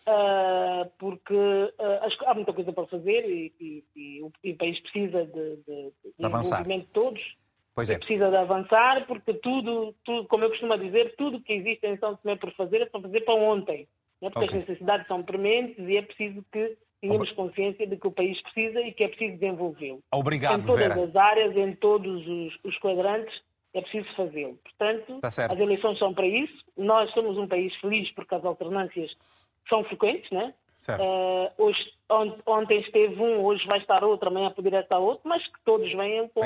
S: Uh, porque uh, há muita coisa para fazer e, e, e, o, e o, país precisa de, de, de envolvimento de todos.
A: Pois é.
S: Precisa de avançar, porque tudo, tudo, como eu costumo dizer, tudo que existe em São Tomé por fazer é para fazer para ontem. Né? Porque okay. as necessidades são prementes e é preciso que tenhamos consciência de que o país precisa e que é preciso desenvolvê-lo.
A: Obrigado,
S: Em todas
A: Vera.
S: as áreas, em todos os, os quadrantes, é preciso fazê-lo. Portanto,
A: tá
S: as eleições são para isso. Nós somos um país feliz porque as alternâncias são frequentes, né? Uh, hoje, ontem esteve um, hoje vai estar outro, amanhã poderá estar outro, mas que todos venham com,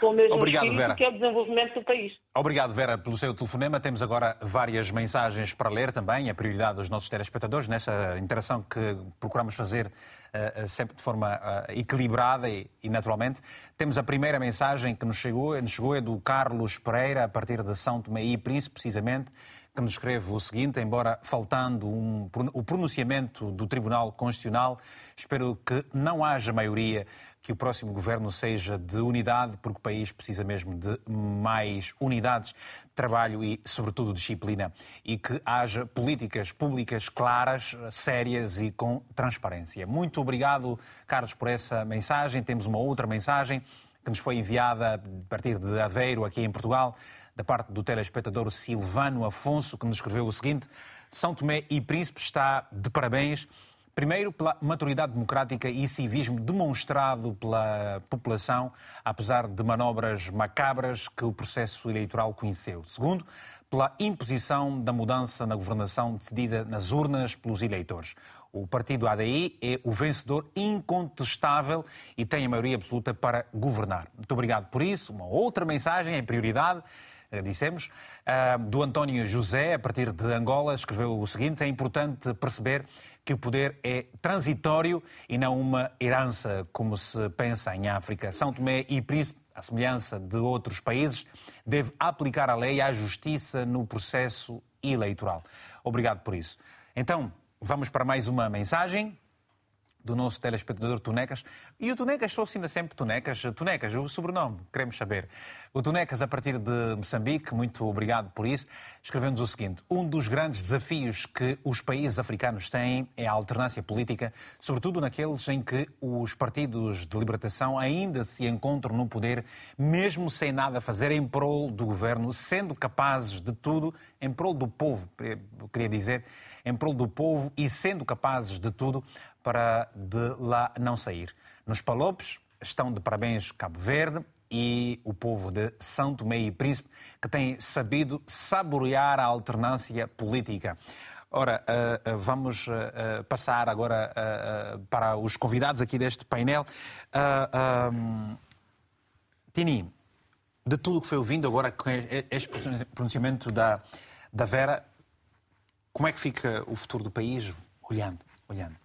S: com o mesmo Obrigado, Vera. que é o desenvolvimento do país.
A: Obrigado, Vera, pelo seu telefonema. Temos agora várias mensagens para ler também, a prioridade dos nossos telespectadores, nessa interação que procuramos fazer uh, sempre de forma uh, equilibrada e, e, naturalmente. Temos a primeira mensagem que nos chegou, nos chegou é do Carlos Pereira, a partir de São Tomé e Príncipe, precisamente, que nos escreve o seguinte: embora faltando um, o pronunciamento do Tribunal Constitucional, espero que não haja maioria que o próximo governo seja de unidade, porque o país precisa mesmo de mais unidades, trabalho e, sobretudo, disciplina. E que haja políticas públicas claras, sérias e com transparência. Muito obrigado, Carlos, por essa mensagem. Temos uma outra mensagem que nos foi enviada a partir de Aveiro, aqui em Portugal, da parte do telespectador Silvano Afonso, que nos escreveu o seguinte: São Tomé e Príncipe está de parabéns Primeiro, pela maturidade democrática e civismo demonstrado pela população, apesar de manobras macabras que o processo eleitoral conheceu. Segundo, pela imposição da mudança na governação decidida nas urnas pelos eleitores. O partido ADI é o vencedor incontestável e tem a maioria absoluta para governar. Muito obrigado por isso. Uma outra mensagem em prioridade eh, dissemos, eh, do António José, a partir de Angola, escreveu o seguinte: é importante perceber que o poder é transitório e não uma herança, como se pensa em África. São Tomé e Príncipe, à semelhança de outros países, deve aplicar a lei a justiça no processo eleitoral. Obrigado por isso. Então, vamos para mais uma mensagem do nosso telespectador Tunecas. E o Tunecas sou ainda sempre Tunecas. Tunecas, o sobrenome, queremos saber. O Tunecas, a partir de Moçambique, muito obrigado por isso, escreveu-nos o seguinte: Um dos grandes desafios que os países africanos têm é a alternância política, sobretudo naqueles em que os partidos de libertação ainda se encontram no poder, mesmo sem nada fazer em prol do governo, sendo capazes de tudo em prol do povo, queria dizer, em prol do povo e sendo capazes de tudo para de lá não sair. Nos Palopes estão de parabéns Cabo Verde e o povo de São Tomé e Príncipe, que tem sabido saborear a alternância política. Ora, uh, uh, vamos uh, passar agora para os convidados aqui deste painel. Tini, de tudo o que foi ouvindo agora com este pronunciamento da, da Vera, como é que fica o futuro do país olhando? olhando?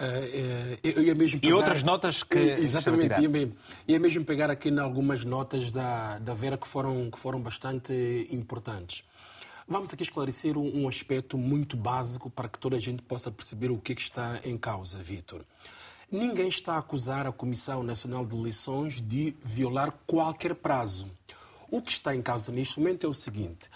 F: Uh, eu ia mesmo.
A: E outras notas que.
F: Exatamente, ia mesmo, ia mesmo pegar aqui em algumas notas da, da Vera que foram, que foram bastante importantes. Vamos aqui esclarecer um, um aspecto muito básico para que toda a gente possa perceber o que, é que está em causa, Vitor. Ninguém está a acusar a Comissão Nacional de Eleições de violar qualquer prazo. O que está em causa neste momento é o seguinte: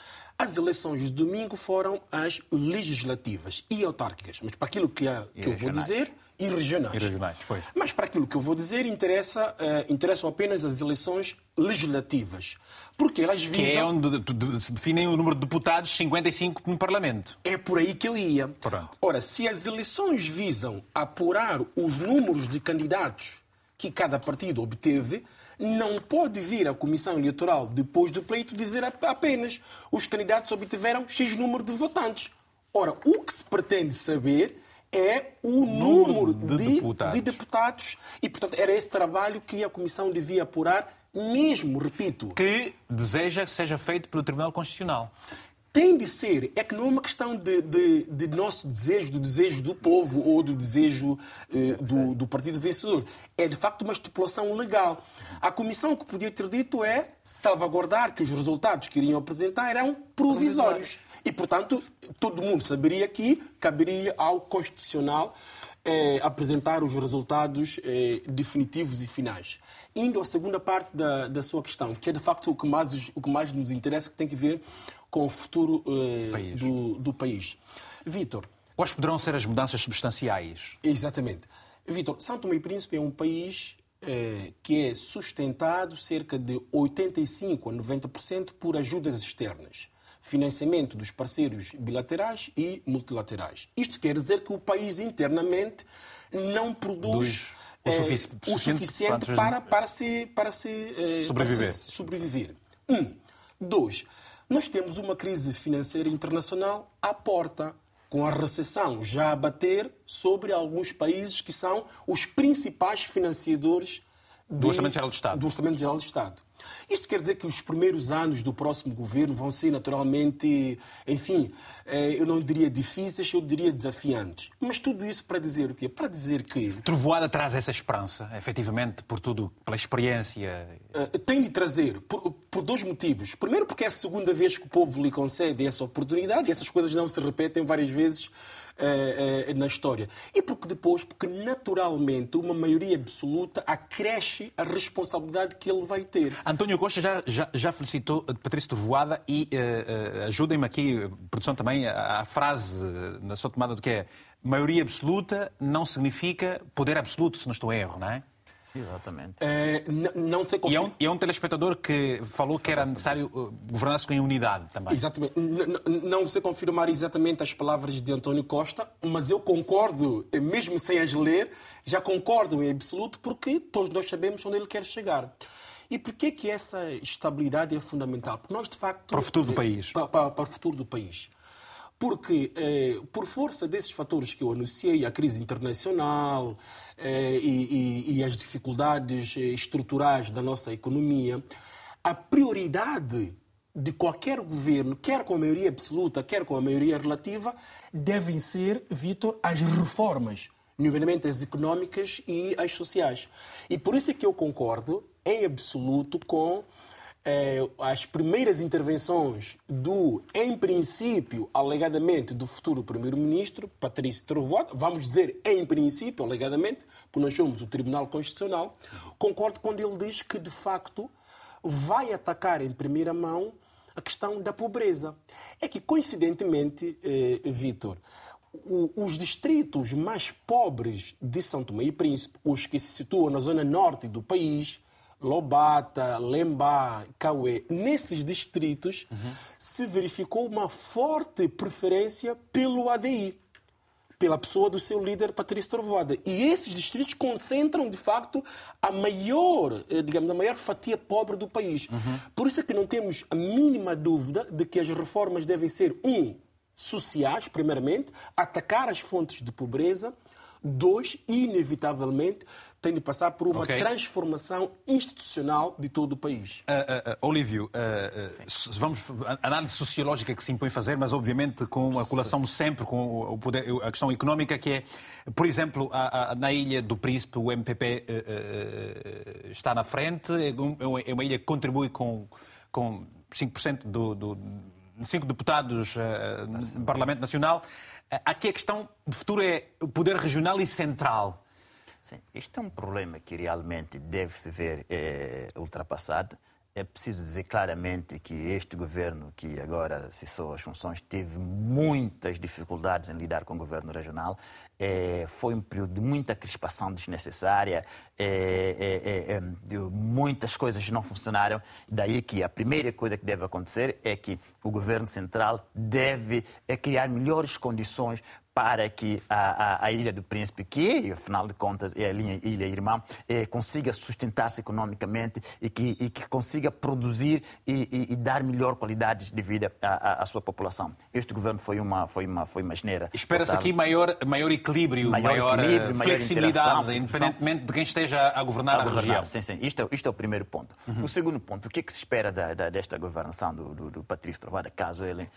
F: as eleições de domingo foram as legislativas e autárquicas. Mas para aquilo que, é, que eu vou dizer, e regionais.
A: E regionais
F: Mas para aquilo que eu vou dizer, interessa, uh, interessam apenas as eleições legislativas. Porque elas visam...
A: Que é onde se definem o número de deputados, 55 no Parlamento.
F: É por aí que eu ia.
A: Pronto.
F: Ora, se as eleições visam apurar os números de candidatos que cada partido obteve, não pode vir a Comissão Eleitoral, depois do pleito, dizer apenas os candidatos obtiveram X número de votantes. Ora, o que se pretende saber é o número, número de, de, deputados. de, deputados. E, portanto, era esse trabalho que a Comissão devia apurar, mesmo, repito.
A: Que deseja que seja feito pelo Tribunal Constitucional
F: tem de ser, é que não é uma questão de, de, de nosso desejo, do desejo do povo ou do desejo eh, do, do, partido vencedor. É de facto uma estipulação legal. A comissão que podia ter dito é salvaguardar que os resultados que iriam apresentar eram provisórios. E, portanto, todo mundo saberia que caberia ao Constitucional eh, apresentar os resultados eh, definitivos e finais. Indo à segunda parte da, da sua questão, que é de facto o que mais, o que mais nos interessa, que tem que ver com o futuro uh, país. Do, do país. Vitor.
A: Quais poderão ser as mudanças substanciais?
F: Exatamente. Vitor, São Tomé e Príncipe é um país eh, que é sustentado cerca de 85 a 90% por ajudas externas, financiamento dos parceiros bilaterais e multilaterais. Isto quer dizer que o país internamente não produz
A: o, eh, sufici
F: o suficiente para, para se, para se,
A: sobreviver.
F: Para se sobreviver. Um. Dois nós temos uma crise financeira internacional à porta, com a recessão já a bater sobre alguns países que são os principais financiadores
A: do Orçamento Geral do Estado.
F: Do Orçamento Geral do Estado. Isto quer dizer que os primeiros anos do próximo governo vão ser naturalmente, enfim, eh, eu não diria difíceis, eu diria desafiantes. Mas tudo isso para dizer o quê? Para dizer que.
A: Trovoada traz essa esperança, efetivamente, por tudo, pela experiência.
F: Eh, tem de trazer, por, por dois motivos. Primeiro, porque é a segunda vez que o povo lhe concede essa oportunidade e essas coisas não se repetem várias vezes eh, eh, na história. E porque depois, porque naturalmente uma maioria absoluta acresce a responsabilidade que ele vai ter.
A: António Costa já, já, já felicitou Patrício Trovoada e uh, ajudem-me aqui, produção também, a frase na sua tomada do que é maioria absoluta não significa poder absoluto, se não estou a erro, não é?
I: Exatamente.
F: É, não tem
A: e, é um, e é um telespectador que falou que era necessário uh, governar-se com unidade também.
F: Exatamente. não sei confirmar exatamente as palavras de António Costa, mas eu concordo, mesmo sem as ler, já concordo em absoluto, porque todos nós sabemos onde ele quer chegar. E por que essa estabilidade é fundamental? Porque nós, de facto...
A: Para o futuro do país.
F: Para, para, para o futuro do país porque, eh, por força desses fatores que eu anunciei, a crise internacional eh, e, e, e, as dificuldades eh, estruturais da nossa economia, a prioridade de qualquer governo, quer com a maioria absoluta, quer com a maioria relativa, devem ser, Vitor, as reformas, nomeadamente as económicas e as sociais. E por isso é que eu concordo, em absoluto, com eh, as primeiras intervenções do, em princípio, alegadamente, do futuro primeiro-ministro, Patrício Trovoada, vamos dizer em princípio, alegadamente, porque nós somos o Tribunal Constitucional, concordo quando ele diz que, de facto, vai atacar em primeira mão a questão da pobreza. É que, coincidentemente, eh, Vitor, os distritos mais pobres de São Tomé e Príncipe, os que se situam na zona norte do país, Lobata, Lembá, Cauê, nesses distritos uhum. se verificou uma forte preferência pelo ADI, pela pessoa do seu líder Patrício Trovoada. E esses distritos concentram, de facto, a maior, eh, digamos, a maior fatia pobre do país. Uhum. Por isso é que não temos a mínima dúvida de que as reformas devem ser, um, sociais, primeiramente, atacar as fontes de pobreza, dois, inevitavelmente, tem de passar por uma okay. transformação institucional de todo o país.
A: Uh, uh, Olívio, vamos análise sociológica que se impõe fazer, mas obviamente com a colação sempre com o poder, a questão económica que é, por exemplo, a, a, na Ilha do Príncipe o MPP está na frente, é, é, é uma ilha que contribui com, com 5% do, do cinco deputados no Parlamento Nacional. Aqui a questão de futuro é o poder regional e central.
I: Sim, isto é um problema que realmente deve se ver é, ultrapassado. É preciso dizer claramente que este governo, que agora cessou as funções, teve muitas dificuldades em lidar com o governo regional. É, foi um período de muita crispação desnecessária, é, de muitas coisas não funcionaram. Daí que a primeira coisa que deve acontecer é que o governo central deve criar melhores condições para que a, a, a, Ilha do Príncipe, que afinal de contas é a linha ilha irmã, eh, consiga sustentar-se economicamente e que, e que consiga produzir e, e, e, dar melhor qualidade de vida à, à, sua população. Este governo foi uma foi uma foi uma geneira.
A: Espera-se aqui maior maior equilíbrio, maior, maior equilíbrio, flexibilidade, independentemente de quem esteja a governar a, a governar. região.
I: Sim, sim. Isto é, isto é o primeiro ponto. Uhum. O segundo ponto, o que, é que se espera da, da, desta governação do, do, do Patrício Trovada, caso ele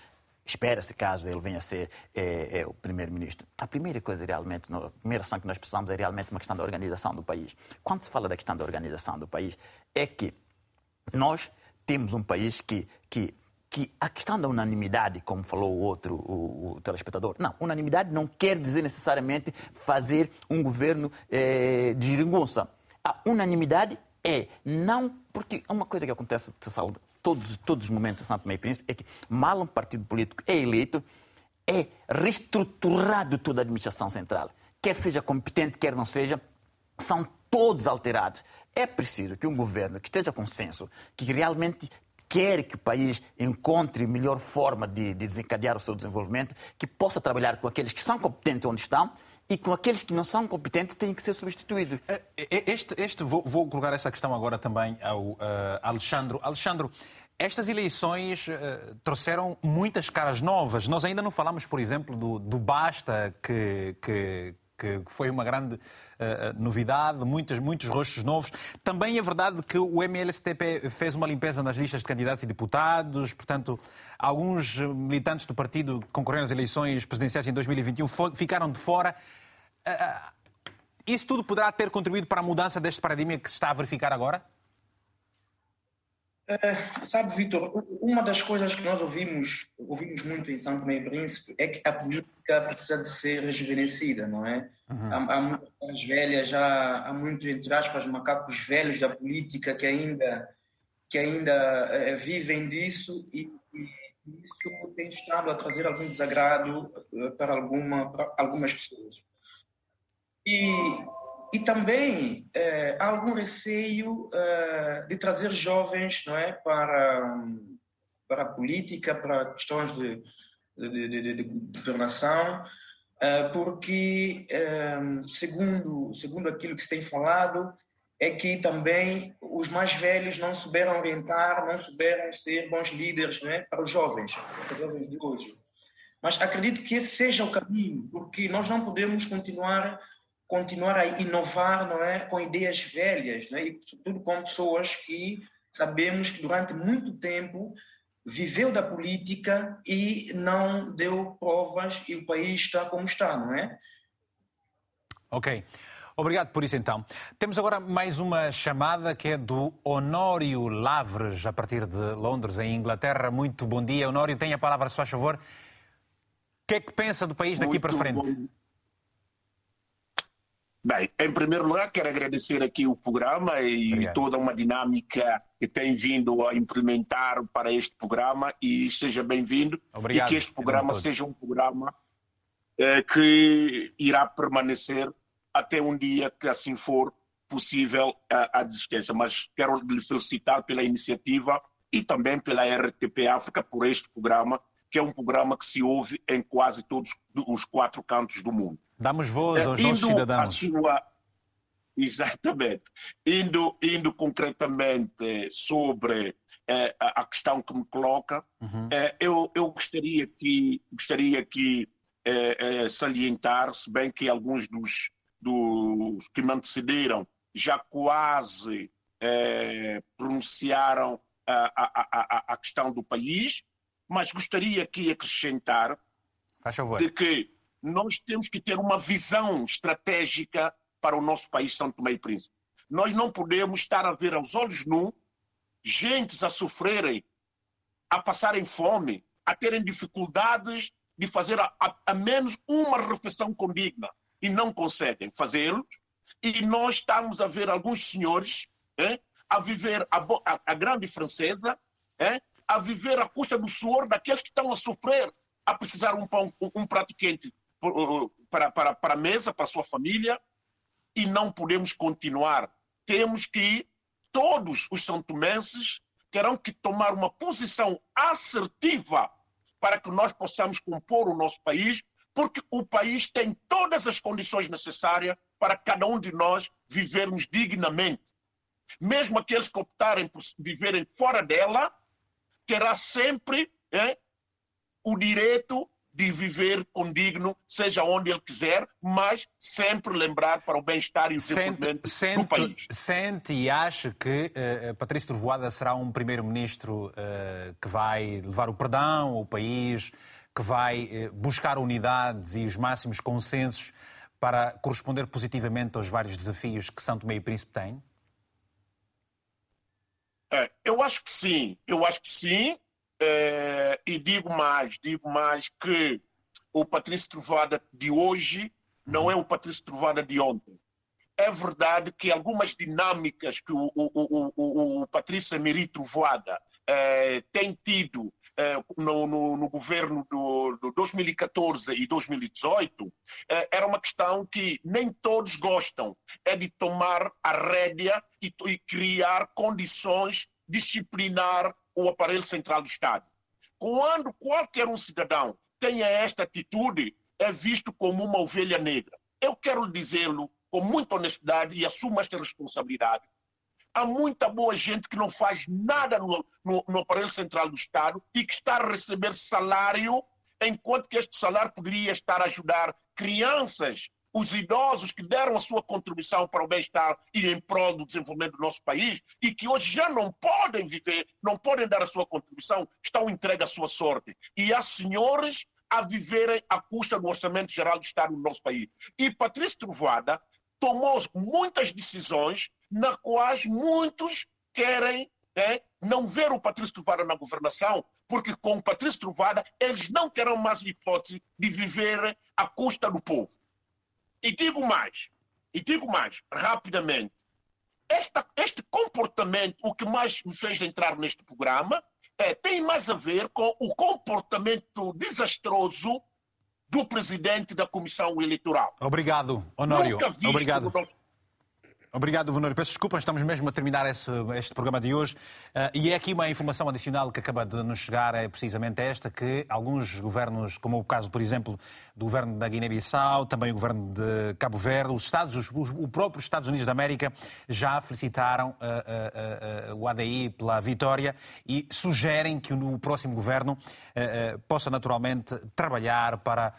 I: espera-se caso ele venha a ser é, é, o primeiro-ministro. A primeira coisa realmente, a primeira ação que nós precisamos é realmente uma questão da organização do país. Quando se fala da questão da organização do país, é que nós temos um país que, que, que a questão da unanimidade, como falou o outro, o, o telespectador, não, unanimidade não quer dizer necessariamente fazer um governo é, de geringonça. A unanimidade é não, porque é uma coisa que acontece, Salva, todos, todos os momentos de Santo e Príncipe é que, mal um partido político é eleito, é reestruturado toda a administração central. Quer seja competente, quer não seja, são todos alterados. É preciso que um governo que esteja com senso, que realmente quer que o país encontre melhor forma de desencadear o seu desenvolvimento, que possa trabalhar com aqueles que são competentes onde estão e com aqueles que não são competentes têm que ser substituídos. Eh,
A: eh, este, este vou, vou colocar essa questão agora também ao uh, Alexandro. Alexandro, estas eleições uh, trouxeram muitas caras novas. Nós ainda não falamos, por exemplo, do, do Basta, que, que, que foi uma grande uh, novidade, muitos, muitos rostos novos. Também é verdade que o MLSTP fez uma limpeza nas listas de candidatos e deputados, portanto, alguns militantes do partido que concorreram às eleições presidenciais em 2021 ficaram de fora. Uh, isso tudo poderá ter contribuído para a mudança deste paradigma que se está a verificar agora?
G: Uh, sabe, Vitor, uma das coisas que nós ouvimos, ouvimos muito em São Tomé e Príncipe é que a política precisa de ser rejuvenescida, não é? Uhum. Há, há muitas velhas, já, há muitos, entre aspas, macacos velhos da política que ainda, que ainda uh, vivem disso e, e, isso tem estado a trazer algum desagrado uh, para, alguma, para algumas pessoas. E e também é, há algum receio é, de trazer jovens não é, para, para a política, para questões de, de, de, de governação, é, porque, segundo, segundo aquilo que se tem falado, é que também os mais velhos não souberam orientar, não souberam ser bons líderes não é, para os jovens, para os jovens de hoje. Mas acredito que esse seja o caminho, porque nós não podemos continuar continuar a inovar não é com ideias velhas né? e sobretudo com pessoas que sabemos que durante muito tempo viveu da política e não deu provas e o país está como está não é
A: ok Obrigado por isso então. Temos agora mais uma chamada que é do Honório Lavres, a partir de Londres, em Inglaterra. Muito bom dia, Honório. Tenha a palavra, se faz favor. O que é que pensa do país daqui Muito para frente? Bom.
T: Bem, em primeiro lugar, quero agradecer aqui o programa e Obrigado. toda uma dinâmica que tem vindo a implementar para este programa e seja bem-vindo e que este programa seja um programa eh, que irá permanecer até um dia que assim for possível a, a existência. Mas quero lhe felicitar pela iniciativa e também pela RTP África por este programa, que é um programa que se ouve em quase todos os quatro cantos do mundo.
A: Damos voz aos nossos cidadãos.
T: Sua... Exatamente. Indo, indo concretamente sobre eh, a questão que me coloca, uhum. eh, eu, eu gostaria que, gostaria que eh, eh salientar, se bem que alguns dos, dos que me antecederam já quase eh, pronunciaram a, a, a, a questão do país, mas gostaria aqui acrescentar de que nós temos que ter uma visão estratégica para o nosso país, São Tomé e Príncipe. Nós não podemos estar a ver aos olhos nus gentes a sofrerem, a passarem fome, a terem dificuldades de fazer a, a, a menos uma refeição condigna e não conseguem fazê-lo. E nós estamos a ver alguns senhores eh, a viver a, a, grande francesa, eh, a viver à custa do suor daqueles que estão a sofrer, a precisar um pão, um, prato quente para, para, para a mesa, para a sua família, e não podemos continuar. Temos que, todos os santomenses terão que tomar uma posição assertiva para que nós possamos compor o nosso país, porque o país tem todas as condições necessárias para cada um de nós vivermos dignamente. Mesmo aqueles que optarem por viverem fora dela, terá sempre é, o direito de viver condigno, seja onde ele quiser, mas sempre lembrar para o bem-estar e o desenvolvimento
A: sente,
T: do país.
A: Sente e acha que uh, Patrício Trovoada será um primeiro-ministro uh, que vai levar o perdão ao país, que vai uh, buscar unidades e os máximos consensos para corresponder positivamente aos vários desafios que Tomé e Príncipe tem?
T: Eu acho que sim, eu acho que sim. É, e digo mais, digo mais que o Patrício Trovada de hoje não é o Patrício Trovada de ontem. É verdade que algumas dinâmicas que o, o, o, o Patrício Emiri Trovoada é, tem tido é, no, no, no, governo do, do 2014 e 2018 é, era uma questão que nem todos gostam, é de tomar a rédea e, e criar condições disciplinar o aparelho central do Estado. Quando qualquer um cidadão tenha esta atitude, é visto como uma ovelha negra. Eu quero dizê-lo com muita honestidade e assumo esta responsabilidade. Há muita boa gente que não faz nada no, no, no aparelho central do Estado e que está a receber salário, enquanto que este salário poderia estar a ajudar crianças os idosos que deram a sua contribuição para o bem-estar e em prol do desenvolvimento do nosso país e que hoje já não podem viver, não podem dar a sua contribuição, estão entregues à sua sorte. E há senhores a viverem à custa do Orçamento Geral do Estado do nosso país. E Patrício Trovoada tomou muitas decisões na quais muitos querem é, não ver o Patrício Trovoada na governação, porque com o Patrício Trovoada eles não terão mais hipótese de viver à custa do povo. E digo mais, e digo mais, rapidamente, esta, este comportamento, o que mais me fez entrar neste programa, é, tem mais a ver com o comportamento desastroso do presidente da Comissão Eleitoral.
A: Obrigado, Honório.
T: Nunca visto
A: Obrigado.
T: no nosso
A: Obrigado, Venório. Peço desculpa, estamos mesmo a terminar esse, este programa de hoje. Uh, e é aqui uma informação adicional que acaba de nos chegar, é precisamente esta, que alguns governos, como o caso, por exemplo, do governo da Guiné-Bissau, também o governo de Cabo Verde, os Estados, os, os próprios Estados Unidos da América já felicitaram uh, uh, o ADI pela vitória e sugerem que o próximo governo possa naturalmente trabalhar para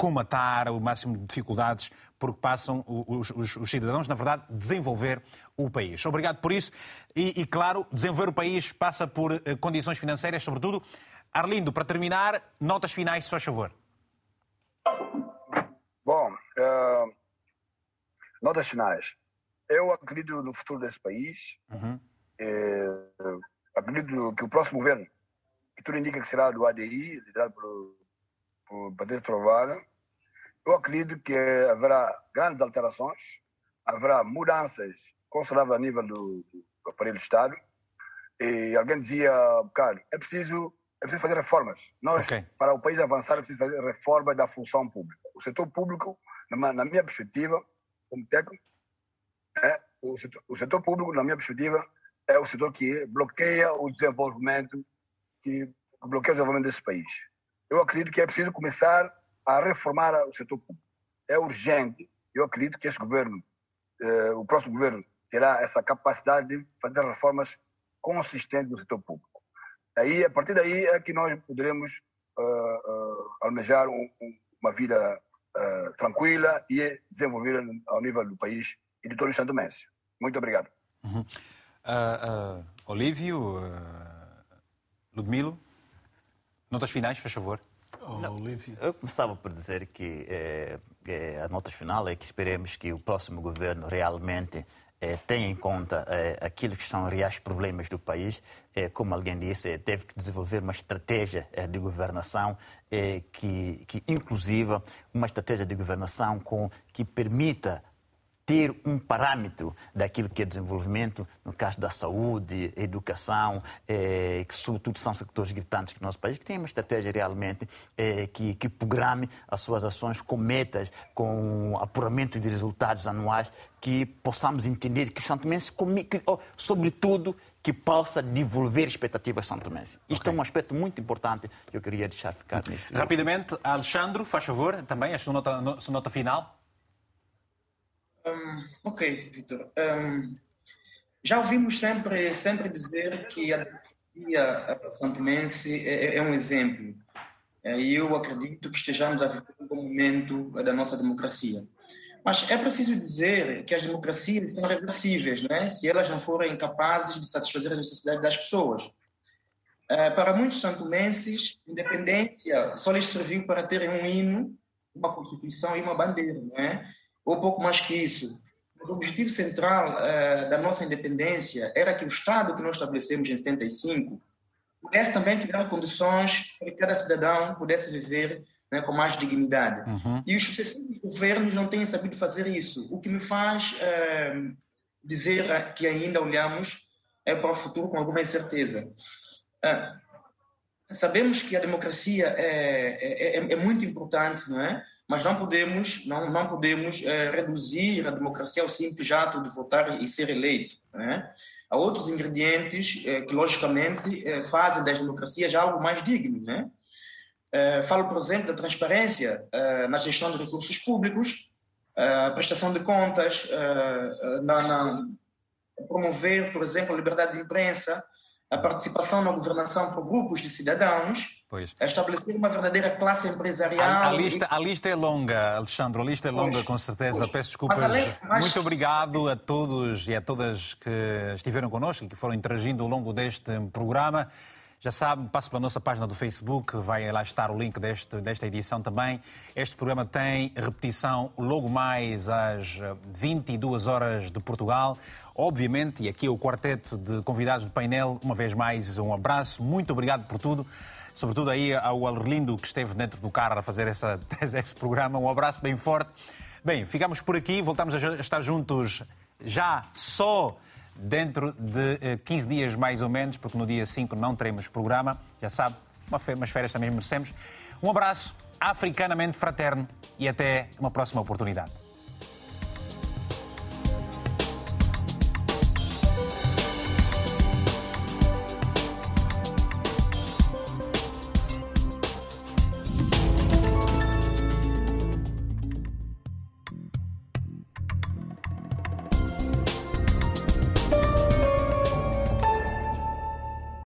A: comatar o máximo de dificuldades por que passam os, os, os, cidadãos, na verdade, desenvolver o país. Obrigado por isso. E, e claro, desenvolver o país passa por uh, condições financeiras, sobretudo. Arlindo, para terminar, notas finais, se faz favor.
H: Bom, uh, notas finais. Eu acredito no futuro desse país.
A: Uhum.
H: Uh, acredito que o próximo governo, que tudo indica que será do ADI, liderado pelo, Patrício Trovada, eu acredito que haverá grandes alterações, haverá mudanças consideráveis a nível do, do aparelho do Estado. E alguém dizia, cara, é preciso, é preciso fazer reformas. Nós, okay. para o país avançar, é preciso fazer reforma da função pública. O setor público, na, na minha perspectiva, como técnico, é, o, setor, o setor público, na minha perspectiva, é o setor que bloqueia o desenvolvimento, que bloqueia o desenvolvimento desse país. Eu acredito que é preciso começar a reformar o setor público. É urgente. Eu acredito que esse governo, eh, o próximo governo, terá essa capacidade de fazer reformas consistentes no setor público. Aí, a partir daí é que nós poderemos uh, uh, almejar um, um, uma vida uh, tranquila e desenvolver ao nível do país e de todo o Santo Mês. Muito obrigado.
A: Uhum. Olívio, Ludmilo, notas finais, faz favor.
I: Não, eu começava por dizer que é, é, a nota final é que esperemos que o próximo governo realmente é, tenha em conta é, aquilo que são reais problemas do país. É, como alguém disse, teve que desenvolver uma estratégia de governação que, que inclusiva uma estratégia de governação com, que permita ter um parâmetro daquilo que é desenvolvimento, no caso da saúde, educação, eh, que sobretudo são sectores gritantes do nosso país, que tem uma estratégia realmente eh, que, que programe as suas ações com metas, com apuramento de resultados anuais, que possamos entender que o Santo Mense, sobretudo, que possa devolver expectativas Santo Mense. Isto okay. é um aspecto muito importante que eu queria deixar ficar nisto.
A: Rapidamente, Alexandre, faz favor, também a sua nota, a sua nota final.
G: Um, ok, Vitor. Um, já ouvimos sempre, sempre dizer que a democracia santomense é, é um exemplo. É, e eu acredito que estejamos a viver um bom momento da nossa democracia. Mas é preciso dizer que as democracias são reversíveis, não é? se elas não forem capazes de satisfazer as necessidades das pessoas. É, para muitos santomenses, independência só lhes serviu para terem um hino, uma constituição e uma bandeira, não ou pouco mais que isso. o objetivo central uh, da nossa independência era que o Estado que nós estabelecemos em 75 pudesse também criar condições para que cada cidadão pudesse viver né, com mais dignidade. Uhum. E os sucessivos governos não têm sabido fazer isso, o que me faz uh, dizer eh, que ainda olhamos é para o futuro com alguma incerteza. Sabemos que a democracia é, é, é, é muito importante, não é? Mas não podemos não não podemos é, reduzir a democracia ao simples ato de votar e ser eleito né? há outros ingredientes é, que logicamente é, fazem das democracias algo mais digno né falo por exemplo da transparência na gestão de recursos públicos prestação de contas na, na, promover por exemplo a liberdade de imprensa a participação na governação por grupos de cidadãos,
A: pois.
G: a estabelecer uma verdadeira classe empresarial.
A: A, a, lista, a lista é longa, Alexandre, a lista é longa, pois, com certeza. Pois. Peço desculpas. Mas, além, mas... Muito obrigado a todos e a todas que estiveram connosco e que foram interagindo ao longo deste programa. Já sabe, passe pela nossa página do Facebook, vai lá estar o link deste, desta edição também. Este programa tem repetição logo mais às 22 horas de Portugal. Obviamente, e aqui é o quarteto de convidados do painel, uma vez mais, um abraço, muito obrigado por tudo. Sobretudo aí ao Arlindo, que esteve dentro do carro a fazer essa, <laughs> esse programa. Um abraço bem forte. Bem, ficamos por aqui, voltamos a estar juntos já só dentro de 15 eh, dias mais ou menos, porque no dia 5 não teremos programa, já sabe, umas férias também merecemos. Um abraço africanamente fraterno e até uma próxima oportunidade.